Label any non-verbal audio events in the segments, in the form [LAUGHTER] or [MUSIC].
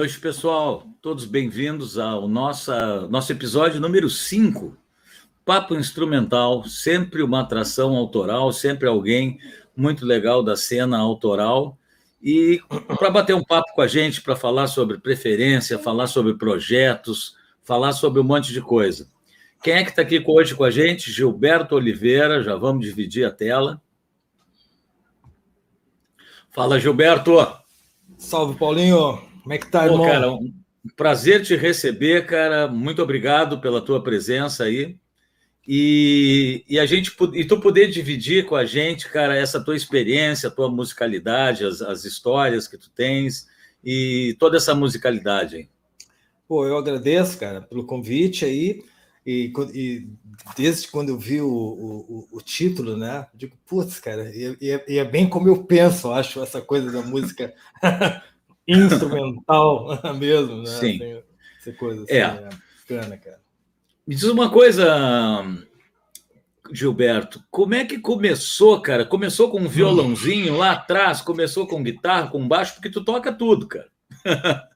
Noite, pessoal. Todos bem-vindos ao nossa, nosso episódio número 5. Papo instrumental, sempre uma atração autoral, sempre alguém muito legal da cena autoral. E para bater um papo com a gente, para falar sobre preferência, falar sobre projetos, falar sobre um monte de coisa. Quem é que está aqui hoje com a gente? Gilberto Oliveira, já vamos dividir a tela. Fala, Gilberto. Salve, Paulinho. Como é que tá, irmão? Pô, cara, um prazer te receber, cara. Muito obrigado pela tua presença aí. E, e a gente e tu poder dividir com a gente, cara, essa tua experiência, a tua musicalidade, as, as histórias que tu tens e toda essa musicalidade. Pô, eu agradeço, cara, pelo convite aí. E, e desde quando eu vi o, o, o título, né? Digo, putz, cara, e, e, é, e, é, bem como eu penso, acho, essa coisa da música [LAUGHS] instrumental [LAUGHS] mesmo, né? Sim. Tem, essa coisa assim, é. é bacana, cara. Me diz uma coisa, Gilberto, como é que começou, cara? Começou com um violãozinho lá atrás, começou com guitarra, com baixo, porque tu toca tudo, cara. [LAUGHS]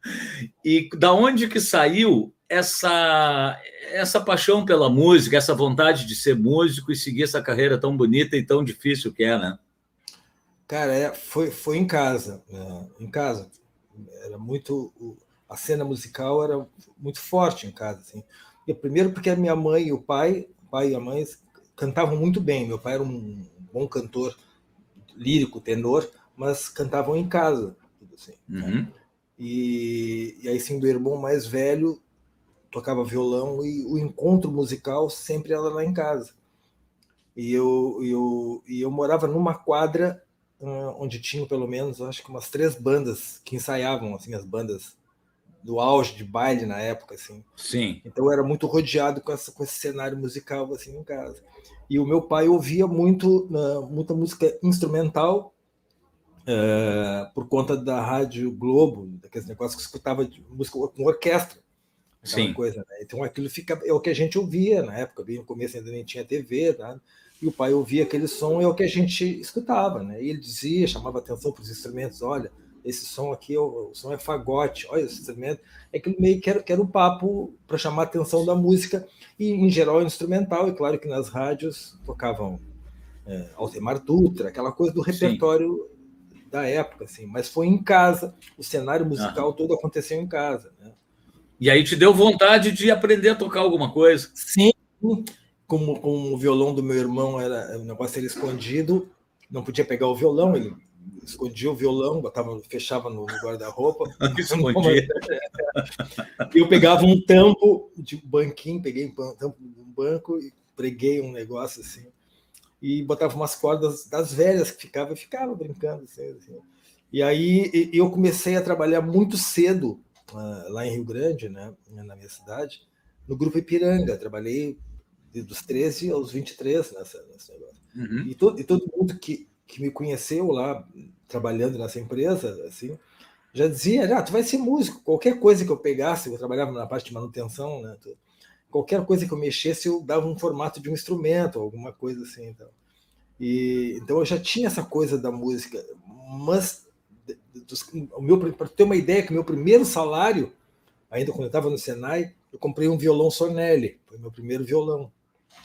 e da onde que saiu essa essa paixão pela música, essa vontade de ser músico e seguir essa carreira tão bonita e tão difícil que é, né? Cara, é, foi, foi em casa, né? em casa era muito a cena musical era muito forte em casa assim. E primeiro porque a minha mãe e o pai, o pai e a mãe cantavam muito bem. Meu pai era um bom cantor lírico, tenor, mas cantavam em casa, assim. Uhum. E, e aí sim do irmão mais velho tocava violão e o encontro musical sempre era lá em casa. E eu, eu, e eu morava numa quadra onde tinham pelo menos, acho que umas três bandas que ensaiavam, assim, as bandas do auge de baile na época, assim. Sim. Então eu era muito rodeado com, essa, com esse cenário musical, assim, em casa. E o meu pai ouvia muito, muita música instrumental uh, por conta da Rádio Globo, daqueles negócios que escutava música com orquestra. Sim. Coisa, né? Então aquilo fica, é o que a gente ouvia na época, bem no começo ainda nem tinha TV. E o pai ouvia aquele som e é o que a gente escutava, né? E ele dizia, chamava atenção para os instrumentos, olha, esse som aqui, o, o som é fagote, olha esse instrumento. É que meio que era, que era um papo para chamar a atenção da música, e em geral instrumental, e claro que nas rádios tocavam é, Altemar Dutra, aquela coisa do repertório Sim. da época, assim, mas foi em casa, o cenário musical todo aconteceu em casa. Né? E aí te deu vontade de aprender a tocar alguma coisa? Sim, como, como o violão do meu irmão era o negócio era escondido, não podia pegar o violão, ele escondia o violão, botava, fechava no guarda-roupa. [LAUGHS] eu pegava um tampo de banquinho, peguei um tampo de um banco e preguei um negócio assim e botava umas cordas das velhas que ficava e ficava brincando assim, assim. E aí eu comecei a trabalhar muito cedo uh, lá em Rio Grande, né, na minha cidade, no grupo Ipiranga. Trabalhei dos 13 aos 23 nessa, nesse negócio. Uhum. E, todo, e todo mundo que, que me conheceu lá, trabalhando nessa empresa, assim, já dizia, ah, tu vai ser músico, qualquer coisa que eu pegasse, eu trabalhava na parte de manutenção, né, qualquer coisa que eu mexesse, eu dava um formato de um instrumento, alguma coisa assim, então. E, então eu já tinha essa coisa da música, mas para ter uma ideia que meu primeiro salário, ainda quando eu estava no Senai, eu comprei um violão Sornelli, foi meu primeiro violão.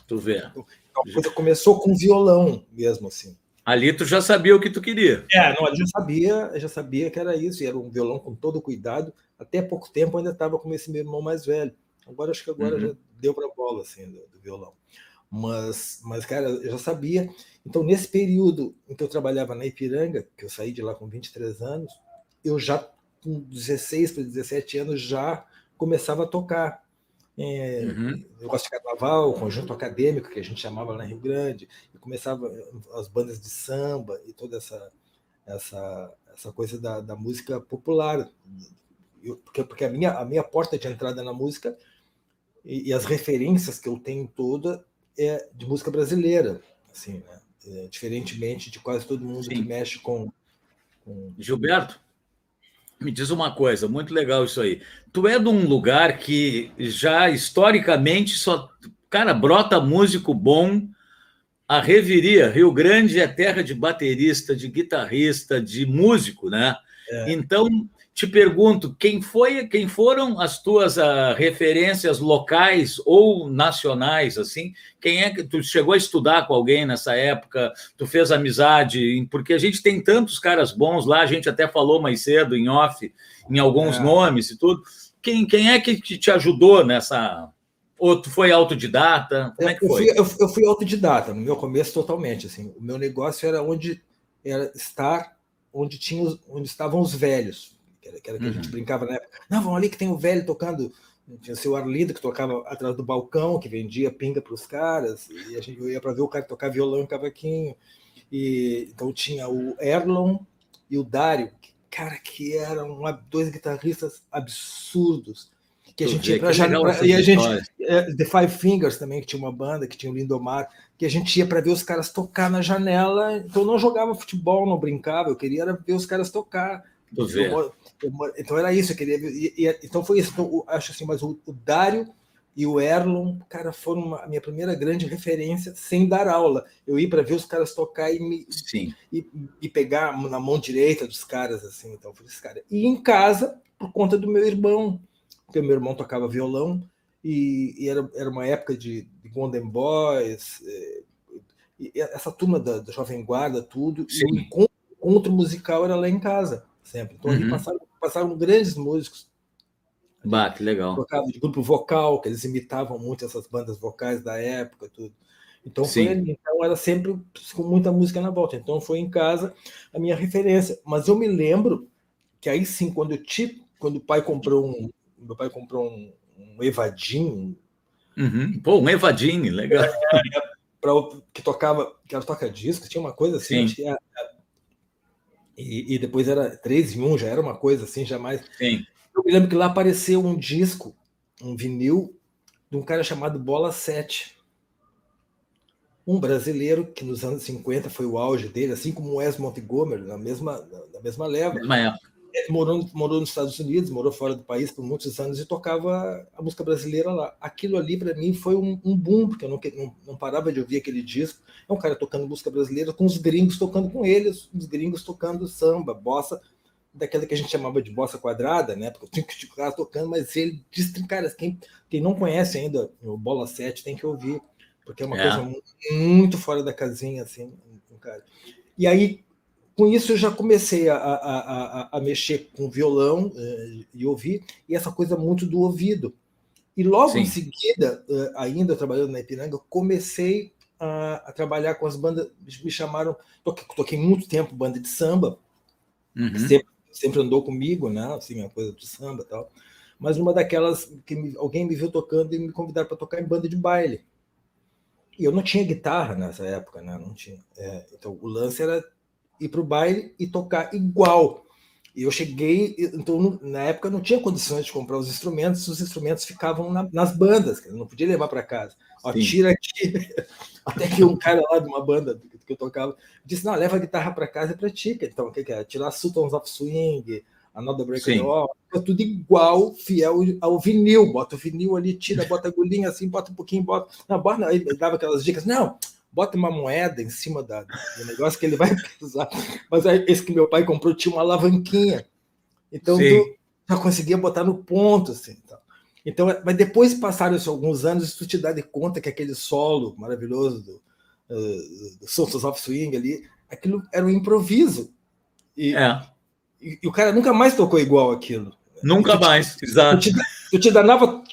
Tu vê. Então, a coisa começou com violão mesmo, assim. Ali tu já sabia o que tu queria. É, não, eu já sabia, já sabia que era isso, e era um violão com todo cuidado. Até pouco tempo ainda estava com esse meu irmão mais velho. Agora acho que agora uhum. já deu para bola assim do, do, violão. Mas, mas cara, eu já sabia. Então nesse período em que eu trabalhava na Ipiranga, que eu saí de lá com 23 anos, eu já com 16 para 17 anos já começava a tocar. É, uhum. Eu gosto de carnaval, conjunto acadêmico, que a gente chamava lá em Rio Grande, e começava as bandas de samba e toda essa, essa, essa coisa da, da música popular. Eu, porque porque a, minha, a minha porta de entrada na música e, e as referências que eu tenho toda é de música brasileira, assim, né? É, diferentemente de quase todo mundo Sim. que mexe com, com. Gilberto? Me diz uma coisa, muito legal isso aí. Tu é de um lugar que já historicamente só, cara, brota músico bom. A Reviria, Rio Grande é terra de baterista, de guitarrista, de músico, né? É. Então, te pergunto, quem foi, quem foram as tuas uh, referências locais ou nacionais, assim? Quem é que tu chegou a estudar com alguém nessa época? Tu fez amizade? Porque a gente tem tantos caras bons lá, a gente até falou mais cedo em off, em alguns é. nomes e tudo. Quem, quem é que te ajudou nessa? Ou tu foi autodidata? Como é que foi? Eu fui, eu, eu fui autodidata no meu começo totalmente. Assim, o meu negócio era onde era estar onde tinha onde estavam os velhos que era, que, era que uhum. a gente uhum. brincava na época. Não, vamos ali que tem o velho tocando. Tinha o seu Arlindo que tocava atrás do balcão, que vendia pinga para os caras, e a gente ia para ver o cara tocar violão e cavaquinho. E, então tinha o Erlon e o Dário, que, cara, que eram dois guitarristas absurdos. Que a gente ia pra, pra, e a gente é, The Five Fingers também que tinha uma banda que tinha o Lindomar que a gente ia para ver os caras tocar na janela então eu não jogava futebol não brincava eu queria ver os caras tocar eu, então era isso, eu queria. E, e, então foi isso. Então, acho assim, mas o, o Dário e o Erlon, cara, foram uma, a minha primeira grande referência sem dar aula. Eu ia para ver os caras tocar e, me, e, e, pegar na mão direita dos caras, assim. Então, foi esse cara. E em casa, por conta do meu irmão, porque meu irmão tocava violão e, e era, era uma época de, de Golden Boys, é, e, essa turma da, da Jovem Guarda, tudo. Sim. E o encontro, encontro musical era lá em casa sempre. Então, uhum. ali passaram, passaram grandes músicos. Bah, que legal. Tocavam de grupo vocal, que eles imitavam muito essas bandas vocais da época, tudo. Então, foi ali, então era sempre com muita música na volta. Então foi em casa a minha referência. Mas eu me lembro que aí sim, quando eu tive, quando o pai comprou um, meu pai comprou um, um Evadim. Uhum. Pô, um Evadim, legal. É, pra, que tocava, que era toca-discos, tinha uma coisa assim, tinha, e, e, depois era 3 em 1, já era uma coisa assim, jamais. Sim. Eu me lembro que lá apareceu um disco, um vinil, de um cara chamado Bola 7. Um brasileiro que nos anos 50 foi o auge dele, assim como o Wes Montgomery, na mesma, na mesma leva. Mesma época. Ele morou, morou nos Estados Unidos, morou fora do país por muitos anos e tocava a música brasileira lá. Aquilo ali, para mim, foi um, um, boom, porque eu não, não, não, parava de ouvir aquele disco. É um cara tocando música brasileira com os gringos tocando com eles, os gringos tocando samba, bossa, daquela que a gente chamava de bossa quadrada, né? Porque eu tinha que ficar tocando, mas ele disse, cara, quem, quem não conhece ainda o Bola 7 tem que ouvir, porque é uma é. coisa muito fora da casinha, assim, cara. E aí, com isso eu já comecei a, a, a, a mexer com violão uh, e ouvir, e essa coisa muito do ouvido. E logo Sim. em seguida, uh, ainda trabalhando na Ipiranga, comecei a, trabalhar com as bandas, me chamaram, toquei, toquei muito tempo banda de samba, uhum. sempre, sempre, andou comigo, né? Assim, a coisa do samba e tal. Mas uma daquelas que me, alguém me viu tocando e me convidaram para tocar em banda de baile. E eu não tinha guitarra nessa época, né? Não tinha. É, então o lance era ir para o baile e tocar igual. E eu cheguei, então na época não tinha condições de comprar os instrumentos, os instrumentos ficavam na, nas bandas, não podia levar para casa. Ó, tira aqui. [LAUGHS] Até que um cara lá de uma banda que eu tocava disse: Não, leva a guitarra para casa e pratica. Então, o que, que é? Tirar Sultans of Swing, Another Break All, é tudo igual, fiel ao vinil. Bota o vinil ali, tira, bota a agulhinha assim, bota um pouquinho, bota. Não, bota, aí dava aquelas dicas. Não, bota uma moeda em cima da, do negócio que ele vai [LAUGHS] precisar. Mas esse que meu pai comprou tinha uma alavanquinha. Então tu já conseguia botar no ponto, assim. Então, então mas depois passaram-se alguns anos, tu te dá de conta que aquele solo maravilhoso do, uh, do Sons of Swing ali, aquilo era um improviso. E, é. e, e, o cara nunca mais tocou igual aquilo. Nunca tu mais, exato. Tu te, tu te danava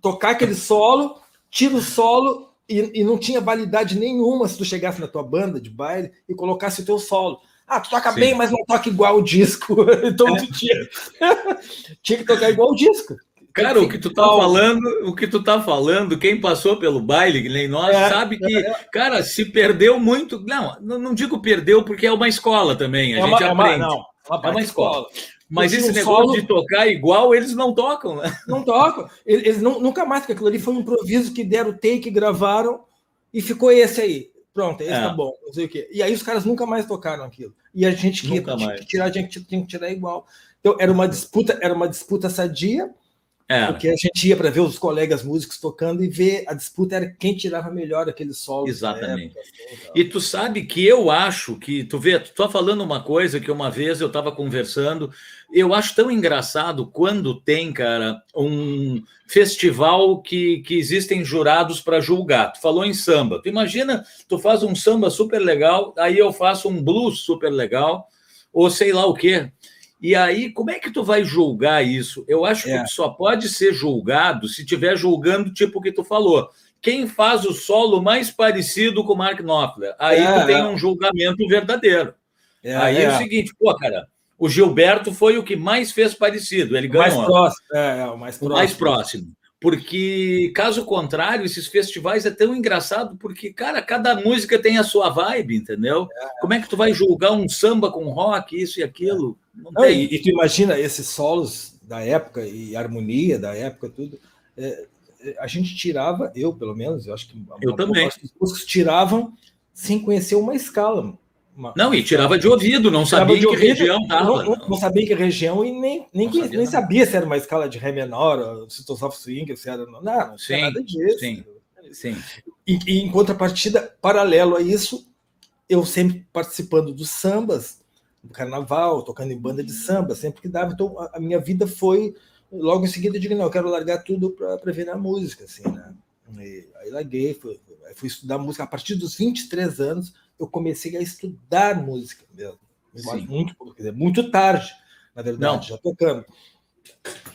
tocar aquele solo, tira o solo e, e, não tinha validade nenhuma se tu chegasse na tua banda de baile e colocasse o teu solo. Ah, tu toca Sim. bem, mas não toca igual o disco. [LAUGHS] então é. tu tinha, [LAUGHS] tinha que tocar igual o disco. Cara, o que tu tá falando, o que tu tá falando, quem passou pelo baile, nem nós, é, sabe que, é, cara, se perdeu muito. Não, não digo perdeu porque é uma escola também, a é gente uma, aprende. É uma, não, uma, é uma escola. Mas esse negócio solo... de tocar igual, eles não tocam, né? Não tocam. Eles não, nunca mais, porque aquilo ali foi um improviso que deram take, gravaram e ficou esse aí. Pronto, esse é. tá bom, não sei o quê. E aí os caras nunca mais tocaram aquilo. E a gente que tinha que tirar, a gente tinha que tirar igual. Então era uma disputa, era uma disputa sadia, É. Porque a gente ia para ver os colegas músicos tocando e ver a disputa era quem tirava melhor aquele solo. Exatamente. Época, assim, e tu sabe que eu acho que, tu vê, tu tá falando uma coisa que uma vez eu estava conversando, eu acho tão engraçado quando tem, cara, um festival que, que existem jurados para julgar. Tu falou em samba. Tu imagina, tu faz um samba super legal, aí eu faço um blues super legal, ou sei lá o quê. E aí, como é que tu vai julgar isso? Eu acho é. que só pode ser julgado se tiver julgando tipo o que tu falou. Quem faz o solo mais parecido com o Mark Knopfler? Aí é, tu tem é. um julgamento verdadeiro. É, aí é. o seguinte, pô, cara, o Gilberto foi o que mais fez parecido. Ele ganhou. Mais próximo, é, é, o mais próximo. O mais próximo. Porque, caso contrário, esses festivais é tão engraçado, porque, cara, cada música tem a sua vibe, entendeu? É. Como é que tu vai julgar um samba com rock, isso e aquilo? Não Não, e, e, tu imagina esses solos da época e harmonia da época, tudo. É, é a gente tirava, eu pelo menos, eu acho que eu também. Os músicos tiravam sem conhecer uma escala. Uma, não, e tirava de ouvido, não sabia em que ouvido, região estava. Não, não, sabia que região e nem, nem, sabia, nem sabia se era uma escala de Ré menor, se soft swing, se era. Não, não sim, tinha nada disso. Sim, sim. E, e em contrapartida, paralelo a isso, eu sempre participando dos sambas, do carnaval, tocando em banda de samba, sempre que dava. Então a, a minha vida foi. Logo em seguida, eu digo, não, eu quero largar tudo para ver na música, assim, né? E aí larguei, fui, fui estudar música a partir dos 23 anos eu comecei a estudar música mesmo. Muito, dizer, muito tarde, na verdade, Não. já tocando.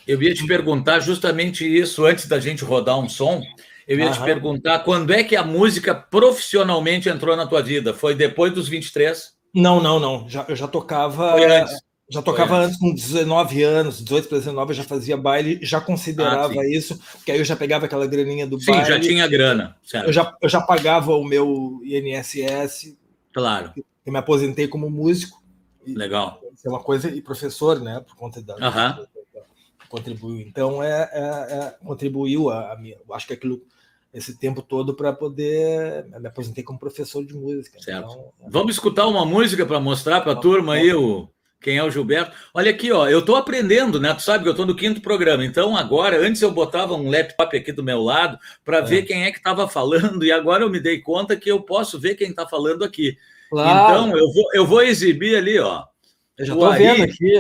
Eu ia te perguntar justamente isso antes da gente rodar um som. Eu ia Aham. te perguntar quando é que a música profissionalmente entrou na tua vida? Foi depois dos 23? Não, não, não. Já, eu já tocava. Foi antes. Já tocava antes. com 19 anos, 18 para 19, eu já fazia baile, já considerava ah, isso, porque aí eu já pegava aquela graninha do sim, baile. Sim, já tinha grana. Eu já, eu já pagava o meu INSS. Claro. Eu me aposentei como músico. Legal. É uma coisa, e professor, né, por conta da. Uhum. Contribuiu. Então, é, é, é contribuiu a, a minha. Acho que aquilo esse tempo todo para poder. Me aposentei como professor de música. Certo. Então, Vamos escutar uma música para mostrar para a turma aí o, quem é o Gilberto. Olha aqui, ó, eu estou aprendendo, né? Tu sabe que eu estou no quinto programa. Então, agora, antes eu botava um laptop aqui do meu lado para é. ver quem é que estava falando, e agora eu me dei conta que eu posso ver quem está falando aqui. Claro. Então, eu vou, eu vou exibir ali, ó. Eu já estou vendo aqui.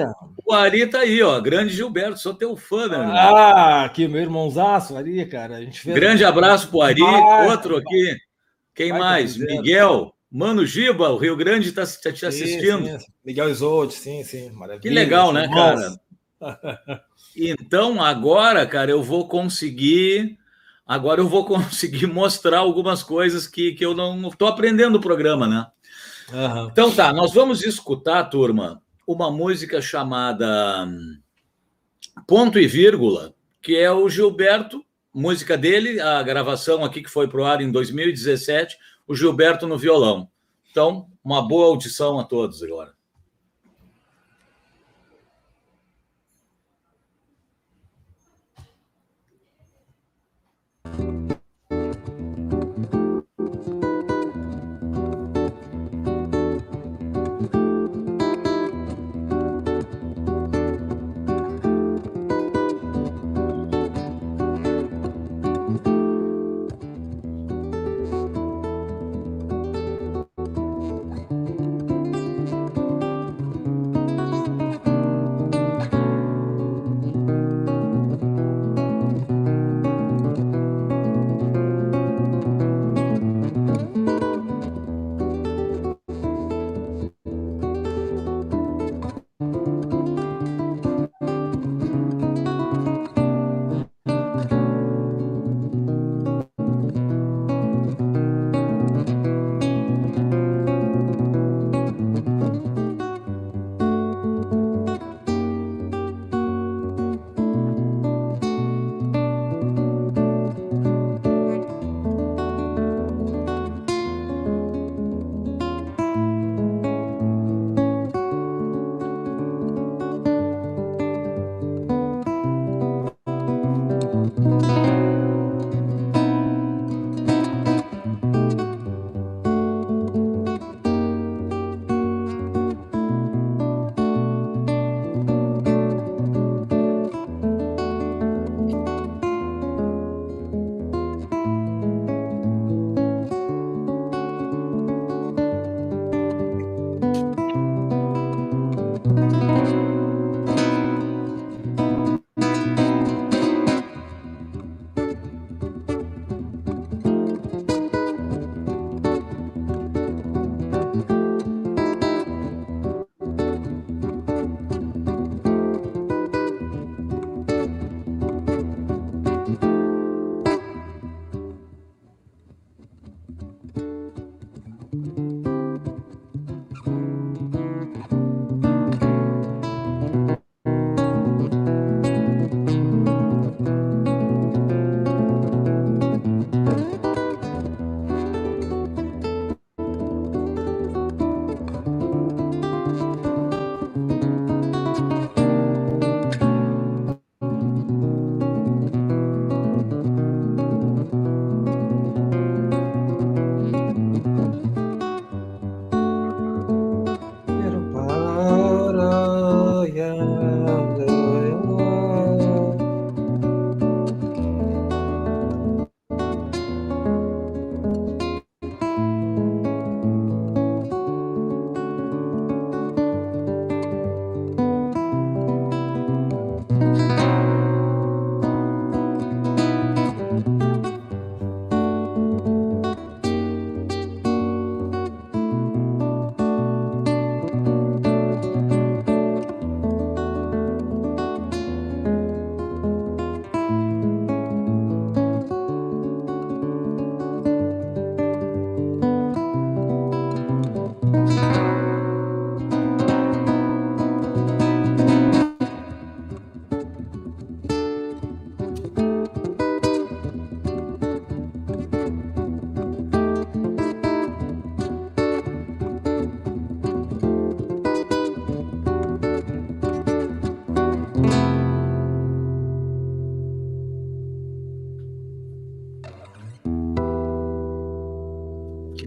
O Ari tá aí, ó. Grande Gilberto, sou teu fã, meu irmão. Ah, aqui, meu irmãozaço, Ari, cara. A gente. Grande abraço pro Ari. Outro aqui. Quem vai mais? Miguel. Mano Giba, o Rio Grande está tá te assistindo. Sim, sim. Miguel Isolde, sim, sim. Maravilha. Que legal, né, cara? Então, agora, cara, eu vou conseguir. Agora eu vou [LAUGHS] conseguir mostrar algumas coisas que, que eu não estou aprendendo o programa, né? Uhum. Então tá, nós vamos escutar, turma, uma música chamada hum, Ponto e Vírgula, que é o Gilberto, música dele, a gravação aqui que foi pro ar em 2017 o Gilberto no violão. Então, uma boa audição a todos agora.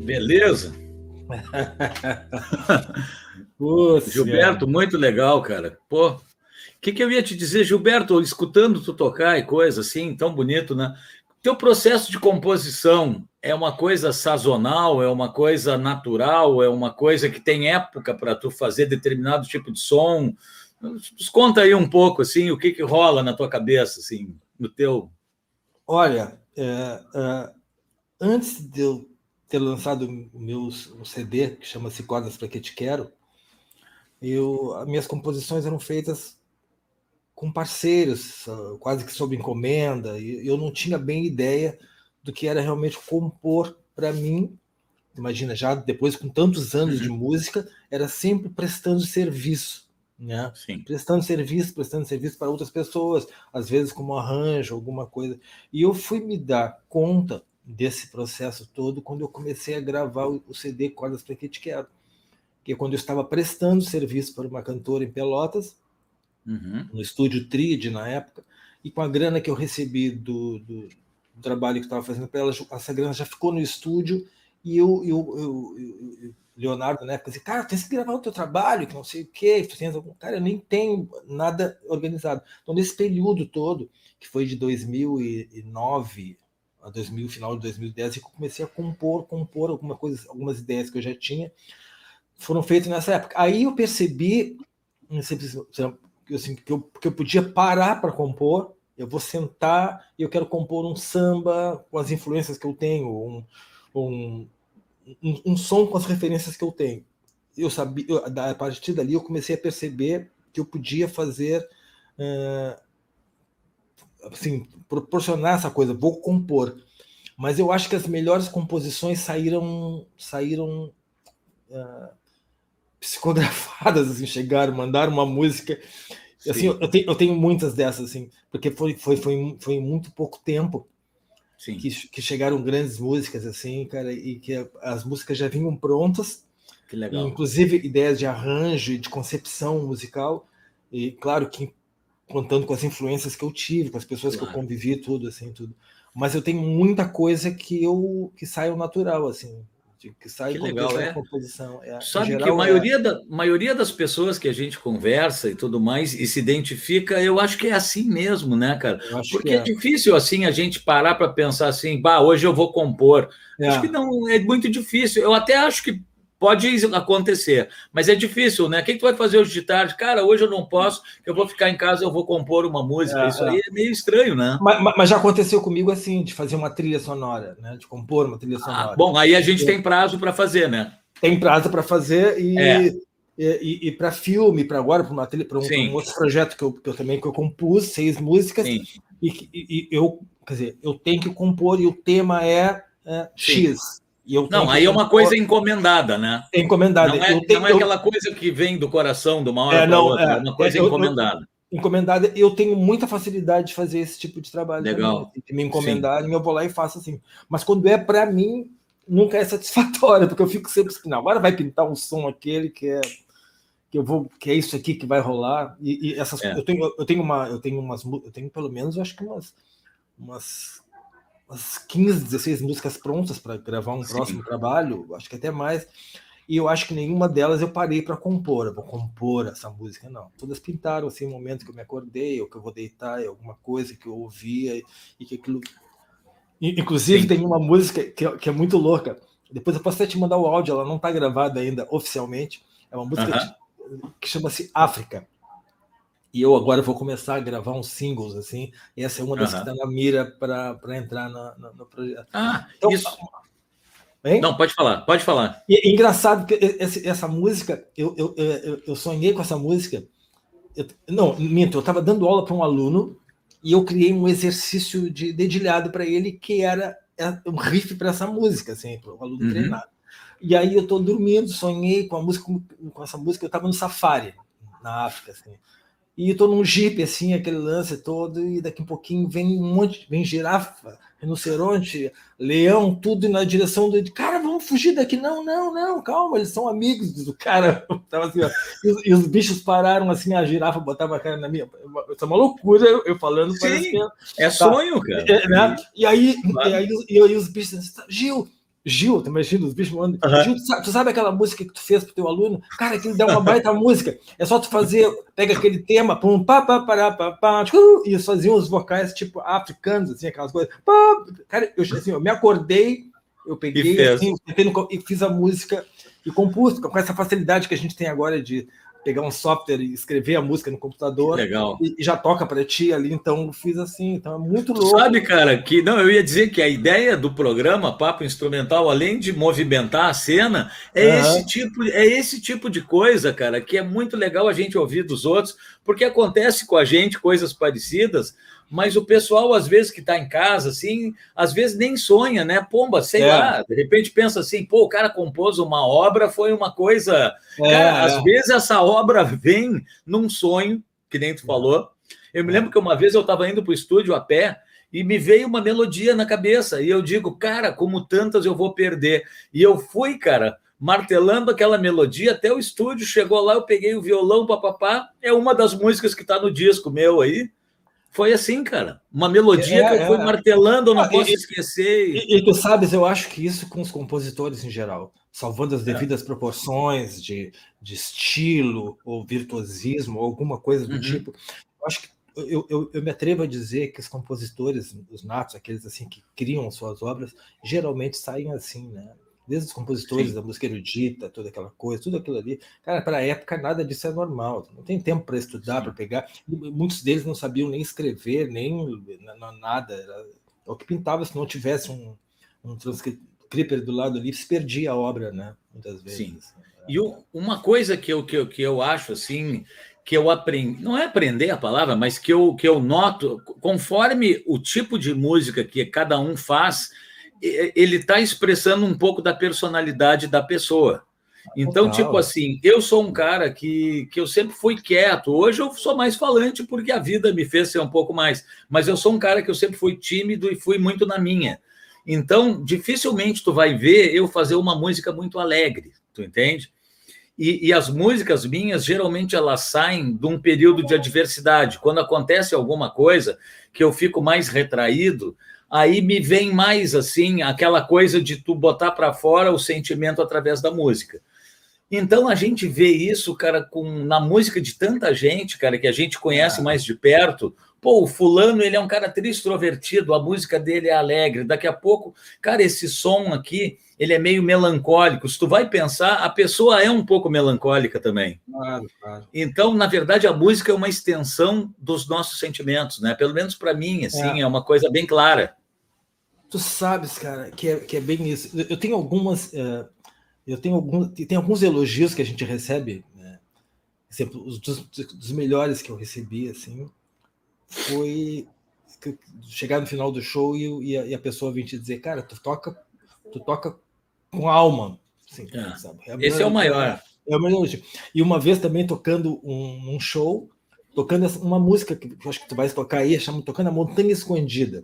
Beleza! [LAUGHS] Gilberto, muito legal, cara. Pô, o que, que eu ia te dizer, Gilberto, escutando tu tocar e coisa assim, tão bonito, né? Teu processo de composição é uma coisa sazonal, é uma coisa natural, é uma coisa que tem época para tu fazer determinado tipo de som. Nos conta aí um pouco assim, o que, que rola na tua cabeça, assim, no teu. Olha, é, é, antes de eu ter lançado o meu um CD que chama-se Cordas para que te quero, eu, as minhas composições eram feitas com parceiros, quase que sob encomenda, e eu não tinha bem ideia do que era realmente compor para mim. Imagina, já depois com tantos anos uhum. de música, era sempre prestando serviço, né? Sim. Prestando serviço, prestando serviço para outras pessoas, às vezes como arranjo, alguma coisa. E eu fui me dar conta desse processo todo quando eu comecei a gravar o CD Cordas para que te quero. Que é quando eu estava prestando serviço para uma cantora em Pelotas, uhum. no estúdio Tride na época, e com a grana que eu recebi do, do, do trabalho que eu estava fazendo para ela, essa grana já ficou no estúdio e eu, eu, eu, eu Leonardo na época disse, cara, tem que gravar o teu trabalho, que não sei o quê, tu tens algum... cara, eu nem tenho nada organizado. Então, nesse período todo, que foi de 2009 a 2000, final de 2010, eu comecei a compor, compor alguma coisa, algumas ideias que eu já tinha, foram feitas nessa época. Aí eu percebi, assim, que, eu, que eu podia parar para compor, eu vou sentar e eu quero compor um samba com as influências que eu tenho, um, um, um, um som com as referências que eu tenho. Eu sabia, eu, a partir dali eu comecei a perceber que eu podia fazer, uh, assim, proporcionar essa coisa, vou compor. Mas eu acho que as melhores composições saíram, saíram uh, psicografadas, assim, chegaram, mandaram uma música Assim, eu, tenho, eu tenho muitas dessas, assim, porque foi, foi, foi, foi em muito pouco tempo que, que chegaram grandes músicas, assim, cara, e que as músicas já vinham prontas. Que legal. Inclusive ideias de arranjo e de concepção musical. E claro que contando com as influências que eu tive, com as pessoas claro. que eu convivi, tudo, assim, tudo. Mas eu tenho muita coisa que eu que sai natural, assim que sai que legal, é. composição. É, Sabe geral, que a maioria, é... da, maioria das pessoas que a gente conversa e tudo mais e se identifica, eu acho que é assim mesmo, né, cara? Porque é. é. difícil assim a gente parar para pensar assim, bah, hoje eu vou compor. É. Acho que não é muito difícil. Eu até acho que Pode acontecer, mas é difícil, né? O que tu vai fazer hoje de tarde? Cara, hoje eu não posso, eu vou ficar em casa, eu vou compor uma música. É, Isso é. aí é meio estranho, né? Mas, mas, já aconteceu comigo assim, de fazer uma trilha sonora, né? De compor uma trilha ah, sonora. Ah, bom, aí a gente tem prazo para fazer, né? Tem prazo para fazer e, é. e, e, e para filme, para agora, para uma trilha, para um, um, outro projeto que eu, que eu, também que eu compus, seis músicas. E, e, eu, quer dizer, eu tenho que compor e o tema é, é X não, aí é uma coisa encomendada, né? É encomendada. Não é, tenho, não é aquela coisa que vem do coração de uma hora é, para outra, é, é uma coisa é, encomendada. Eu, encomendada, eu tenho muita facilidade de fazer esse tipo de trabalho. Legal. Também, de me encomendar, e eu vou lá e faço assim. Mas quando é para mim, nunca é satisfatório, porque eu fico sempre assim, agora vai pintar um som aquele que é que eu vou que é isso aqui que vai rolar e, e essas é. eu tenho eu tenho uma eu tenho umas eu tenho pelo menos acho que umas umas umas 15, 16 músicas prontas para gravar um Sim. próximo trabalho, acho que até mais. E eu acho que nenhuma delas eu parei para compor, eu vou compor essa música, não. Todas pintaram assim, um momento que eu me acordei, ou que eu vou deitar, alguma coisa que eu ouvia e que aquilo. Inclusive, Sim. tem uma música que, é, que, é muito louca. Depois eu posso até te mandar o áudio, ela não está gravada ainda oficialmente. É uma música uh -huh. que chama-se África. E eu agora vou começar a gravar uns singles, assim. E essa é uma das uhum. que está na mira para entrar no, projeto. Ah, então, isso. Hein? Não, pode falar, pode falar. E, é engraçado que essa, música, eu, eu, eu, eu, sonhei com essa música. Eu, não, minto, eu estava dando aula para um aluno e eu criei um exercício de dedilhado para ele que era um riff para essa música, assim, para o aluno uhum. treinar. E aí eu estou dormindo, sonhei com a música, com essa música, eu estava no safari na África, assim. E tô num jipe, assim, aquele lance todo, e daqui a pouquinho vem um monte, vem girafa, rinoceronte, leão, tudo na direção do. Cara, vamos fugir daqui. Não, não, não, calma, eles são amigos do cara. [LAUGHS] Tava assim, ó, e, os, e, os, bichos pararam assim, a girafa botava a cara na minha. Isso é uma loucura, eu, eu falando. Sim, é, é sonho, cara. É, né? E aí, claro. e aí, e aí os bichos, Gil, Gil, tu imagina, os bichos mandam. Uhum. Gil, tu sabe, tu sabe, aquela música que tu fez pro teu aluno? Cara, aquilo dá uma baita música. É só tu fazer, pega aquele tema, pum, pá, pá, pará, pá, pá, e eles faziam os vocais, tipo, africanos, assim, aquelas coisas. Pá, cara, eu, assim, eu me acordei, eu peguei, e, assim, e fiz a música e compus, com essa facilidade que a gente tem agora de pegar um software e escrever a música no computador. Legal. E, e, já toca para ti ali, então fiz assim, então é muito louco. Sabe, cara, que não, eu ia dizer que a ideia do programa Papo Instrumental, além de movimentar a cena, é uhum. esse tipo, é esse tipo de coisa, cara, que é muito legal a gente ouvir dos outros, porque acontece com a gente coisas parecidas mas o pessoal, às vezes, que está em casa, assim, às vezes nem sonha, né? Pomba, sei é. lá, de repente pensa assim, pô, o cara compôs uma obra, foi uma coisa. É, cara, às é. vezes essa obra vem num sonho, que nem tu falou. Eu me lembro que uma vez eu estava indo para o estúdio a pé e me veio uma melodia na cabeça, e eu digo, cara, como tantas eu vou perder. E eu fui, cara, martelando aquela melodia até o estúdio. Chegou lá, eu peguei o violão, papapá. É uma das músicas que está no disco meu aí. Foi assim, cara. Uma melodia é, que eu fui é. martelando, eu não ah, posso e, esquecer. E, e, tu sabes, eu acho que isso com os compositores em geral, salvando as é. devidas é. proporções de, de estilo ou virtuosismo ou alguma coisa do uhum. tipo, eu acho que eu, eu, eu, me atrevo a dizer que os compositores, os natos, aqueles assim que criam suas obras, geralmente saem assim, né? Desde os compositores Sim. da música erudita, toda aquela coisa, tudo aquilo ali. Cara, para a época nada disso é normal. Não tem tempo para estudar, para pegar. Muitos deles não sabiam nem escrever, nem nada. Era, o que pintava se não tivesse um, um transcriber do lado ali, se perdia a obra, né? Muitas vezes. Sim. E uma coisa que eu, que, eu, que eu acho assim, que eu aprendi, não é aprender a palavra, mas que eu, que eu noto, conforme o tipo de música que cada um faz, ele está expressando um pouco da personalidade da pessoa. Então, tipo assim, eu sou um cara que, que eu sempre fui quieto. Hoje eu sou mais falante porque a vida me fez ser um pouco mais. Mas eu sou um cara que eu sempre fui tímido e fui muito na minha. Então, dificilmente tu vai ver eu fazer uma música muito alegre, tu entende? E, e, as músicas minhas, geralmente, elas saem de um período de adversidade. Quando acontece alguma coisa que eu fico mais retraído, aí me vem mais assim aquela coisa de tu botar para fora o sentimento através da música. Então a gente vê isso, cara, com na música de tanta gente, cara, que a gente conhece mais de perto. Pô, o fulano, ele é um cara extrovertido, a música dele é alegre. Daqui a pouco, cara, esse som aqui, ele é meio melancólico. Se tu vai pensar, a pessoa é um pouco melancólica também. Claro, claro. Então, na verdade, a música é uma extensão dos nossos sentimentos, né? Pelo menos para mim, assim, é. é uma coisa bem clara. Tu sabes, cara, que é, que é bem isso. Eu tenho algumas. Uh, eu tenho, algum, tem alguns elogios que a gente recebe. Né? Exemplo, os dos, dos, melhores que eu recebi, assim, foi chegar no final do show e, e, a, e, a, pessoa vir te dizer, cara, tu toca, tu toca com alma. Assim, é. É Esse é o maior. É o melhor. E uma vez também tocando um, um show, tocando uma música que acho que tu vais tocar aí, chama Tocando a Montanha Escondida.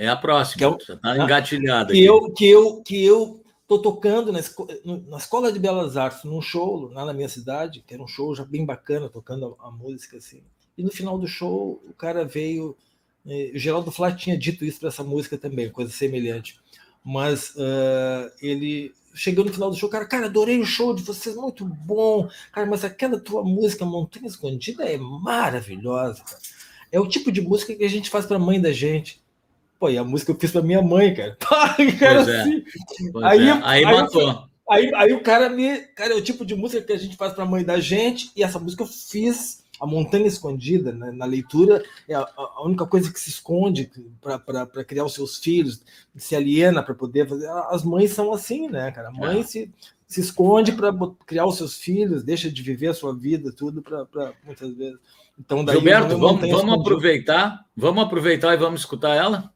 É a próxima, que é já está engatilhada. Que eu, que eu, que eu tô tocando na, esco, na Escola de Belas Artes, num show lá na minha cidade, que era um show já bem bacana, tocando a, a música assim. E no final do show, o cara veio. Eh, o Geraldo Flá tinha dito isso para essa música também, coisa semelhante. Mas uh, ele chegou no final do show, cara, cara, adorei o show de vocês, muito bom. Cara, mas aquela tua música Montanha Escondida é maravilhosa. Cara. É o tipo de música que a gente faz para a mãe da gente. Pô, e a música eu fiz pra minha mãe, cara. [LAUGHS] cara é. assim. aí, é. aí, aí matou. Aí, aí o cara me. Cara, é o tipo de música que a gente faz pra mãe da gente, e essa música eu fiz. A Montanha Escondida, né, na leitura, é a, a, única coisa que se esconde para criar os seus filhos, se aliena para poder fazer. As mães são assim, né, cara? A mãe é. se, se esconde para criar os seus filhos, deixa de viver a sua vida, tudo, para muitas vezes. Então, daí, Gilberto, vamos, vamos aproveitar, vamos aproveitar e vamos escutar ela?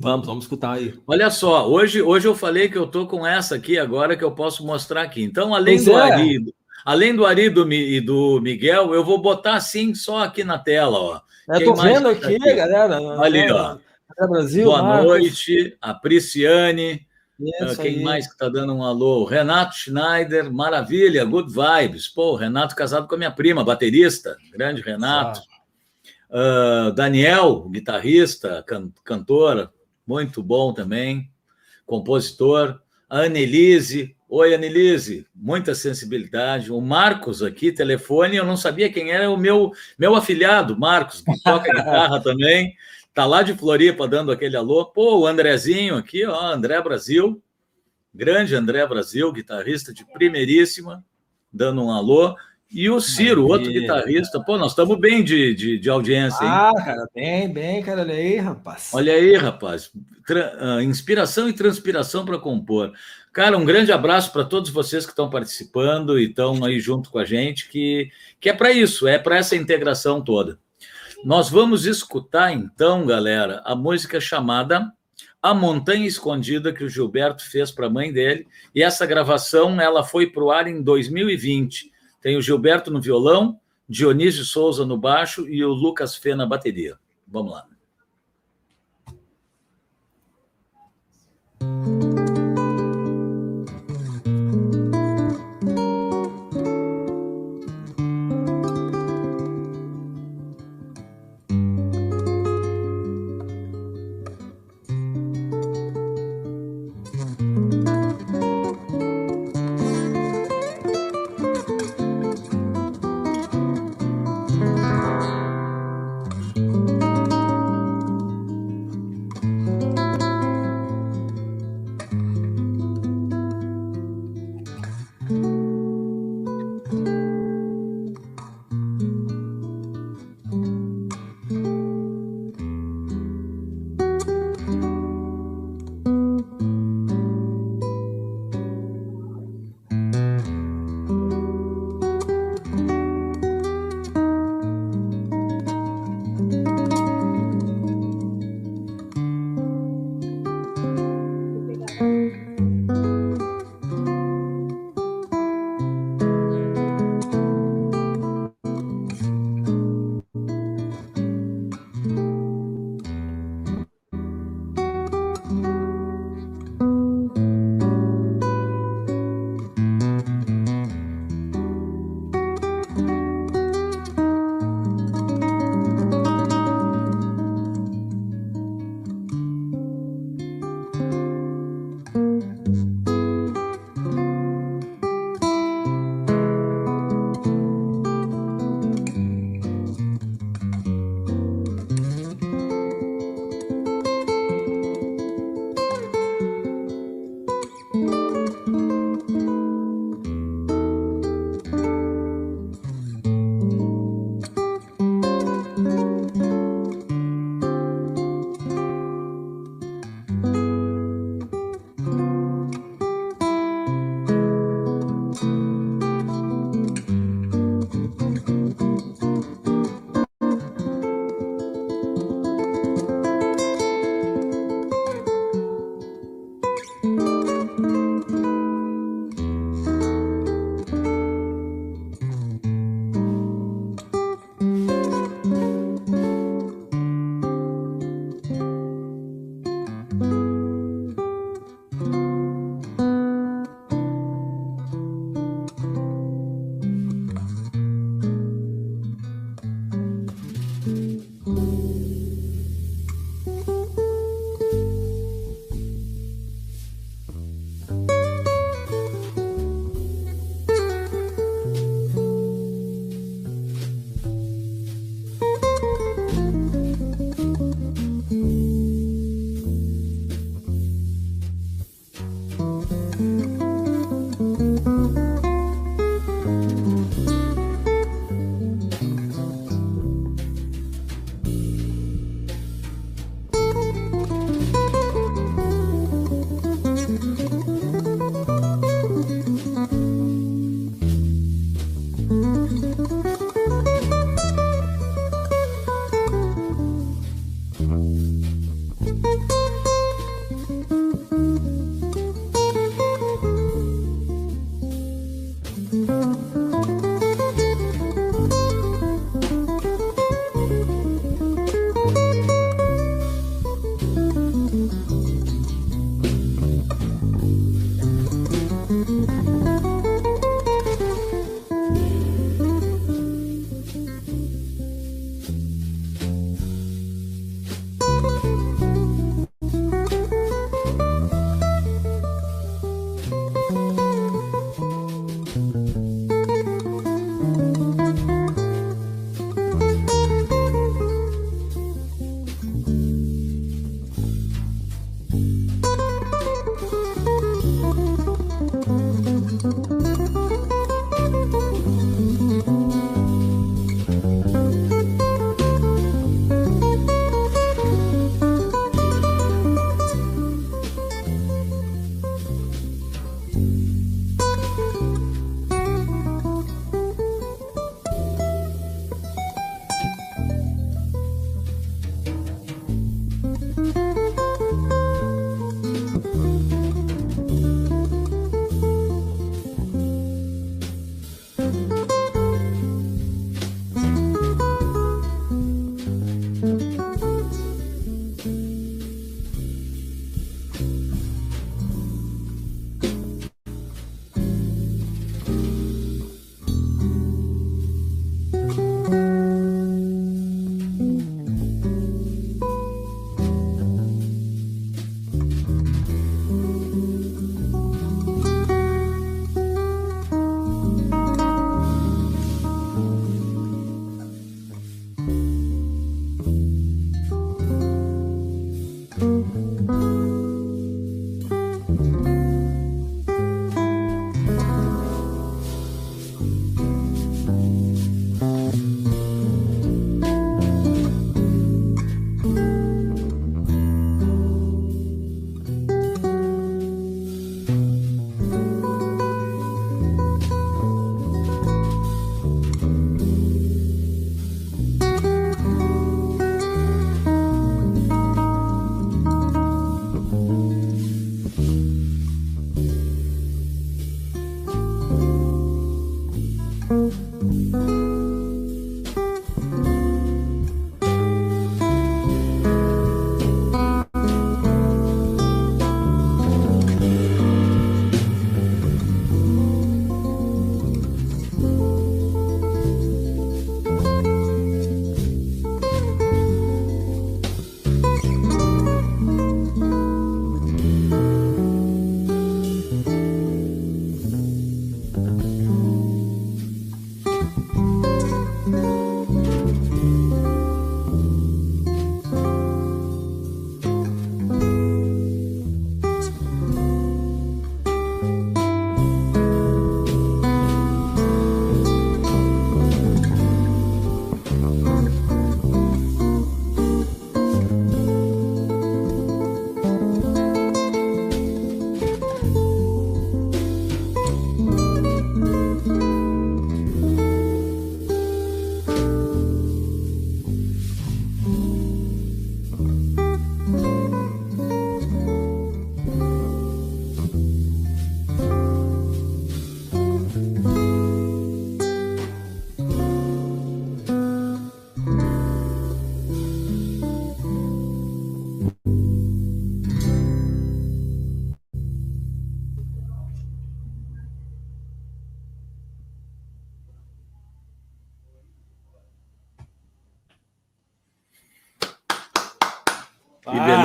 Vamos, vamos escutar aí. Olha só, hoje, hoje eu falei que eu tô com essa aqui agora que eu posso mostrar aqui. Então, além pois do é. Ari, além do Ari do, e do Miguel, eu vou botar assim só aqui na tela, ó. Eu tô vendo tá aqui, aqui, galera. Ali, ó. Brasil, Boa Marcos. noite, a Priciane. Isso Quem aí. mais que está dando um alô? Renato Schneider, maravilha, good vibes. Pô, Renato casado com a minha prima, baterista, grande Renato. Uh, Daniel, guitarrista, can, cantora, muito bom também, compositor. a Annelise. Oi, Annelise, muita sensibilidade. O Marcos aqui, telefone, eu não sabia quem era, o meu, meu afilhado, Marcos, que toca guitarra [LAUGHS] também. Tá lá de Floripa dando aquele alô. Pô, o Andrezinho aqui, ó, André Brasil. Grande André Brasil, guitarrista de primeiríssima, dando um alô. E o Ciro, outro guitarrista. Pô, nós estamos bem de, de, de, audiência, hein? Ah, cara, bem, bem, cara. Olha aí, rapaz. Olha aí, rapaz. Tra uh, inspiração e transpiração para compor. Cara, um grande abraço para todos vocês que estão participando e estão aí junto com a gente, que, que é para isso, é para essa integração toda. Nós vamos escutar, então, galera, a música chamada A Montanha Escondida, que o Gilberto fez para a mãe dele. E essa gravação ela foi para o ar em 2020 tem o Gilberto no violão, Dionísio Souza no baixo e o Lucas Fê na bateria. Vamos lá.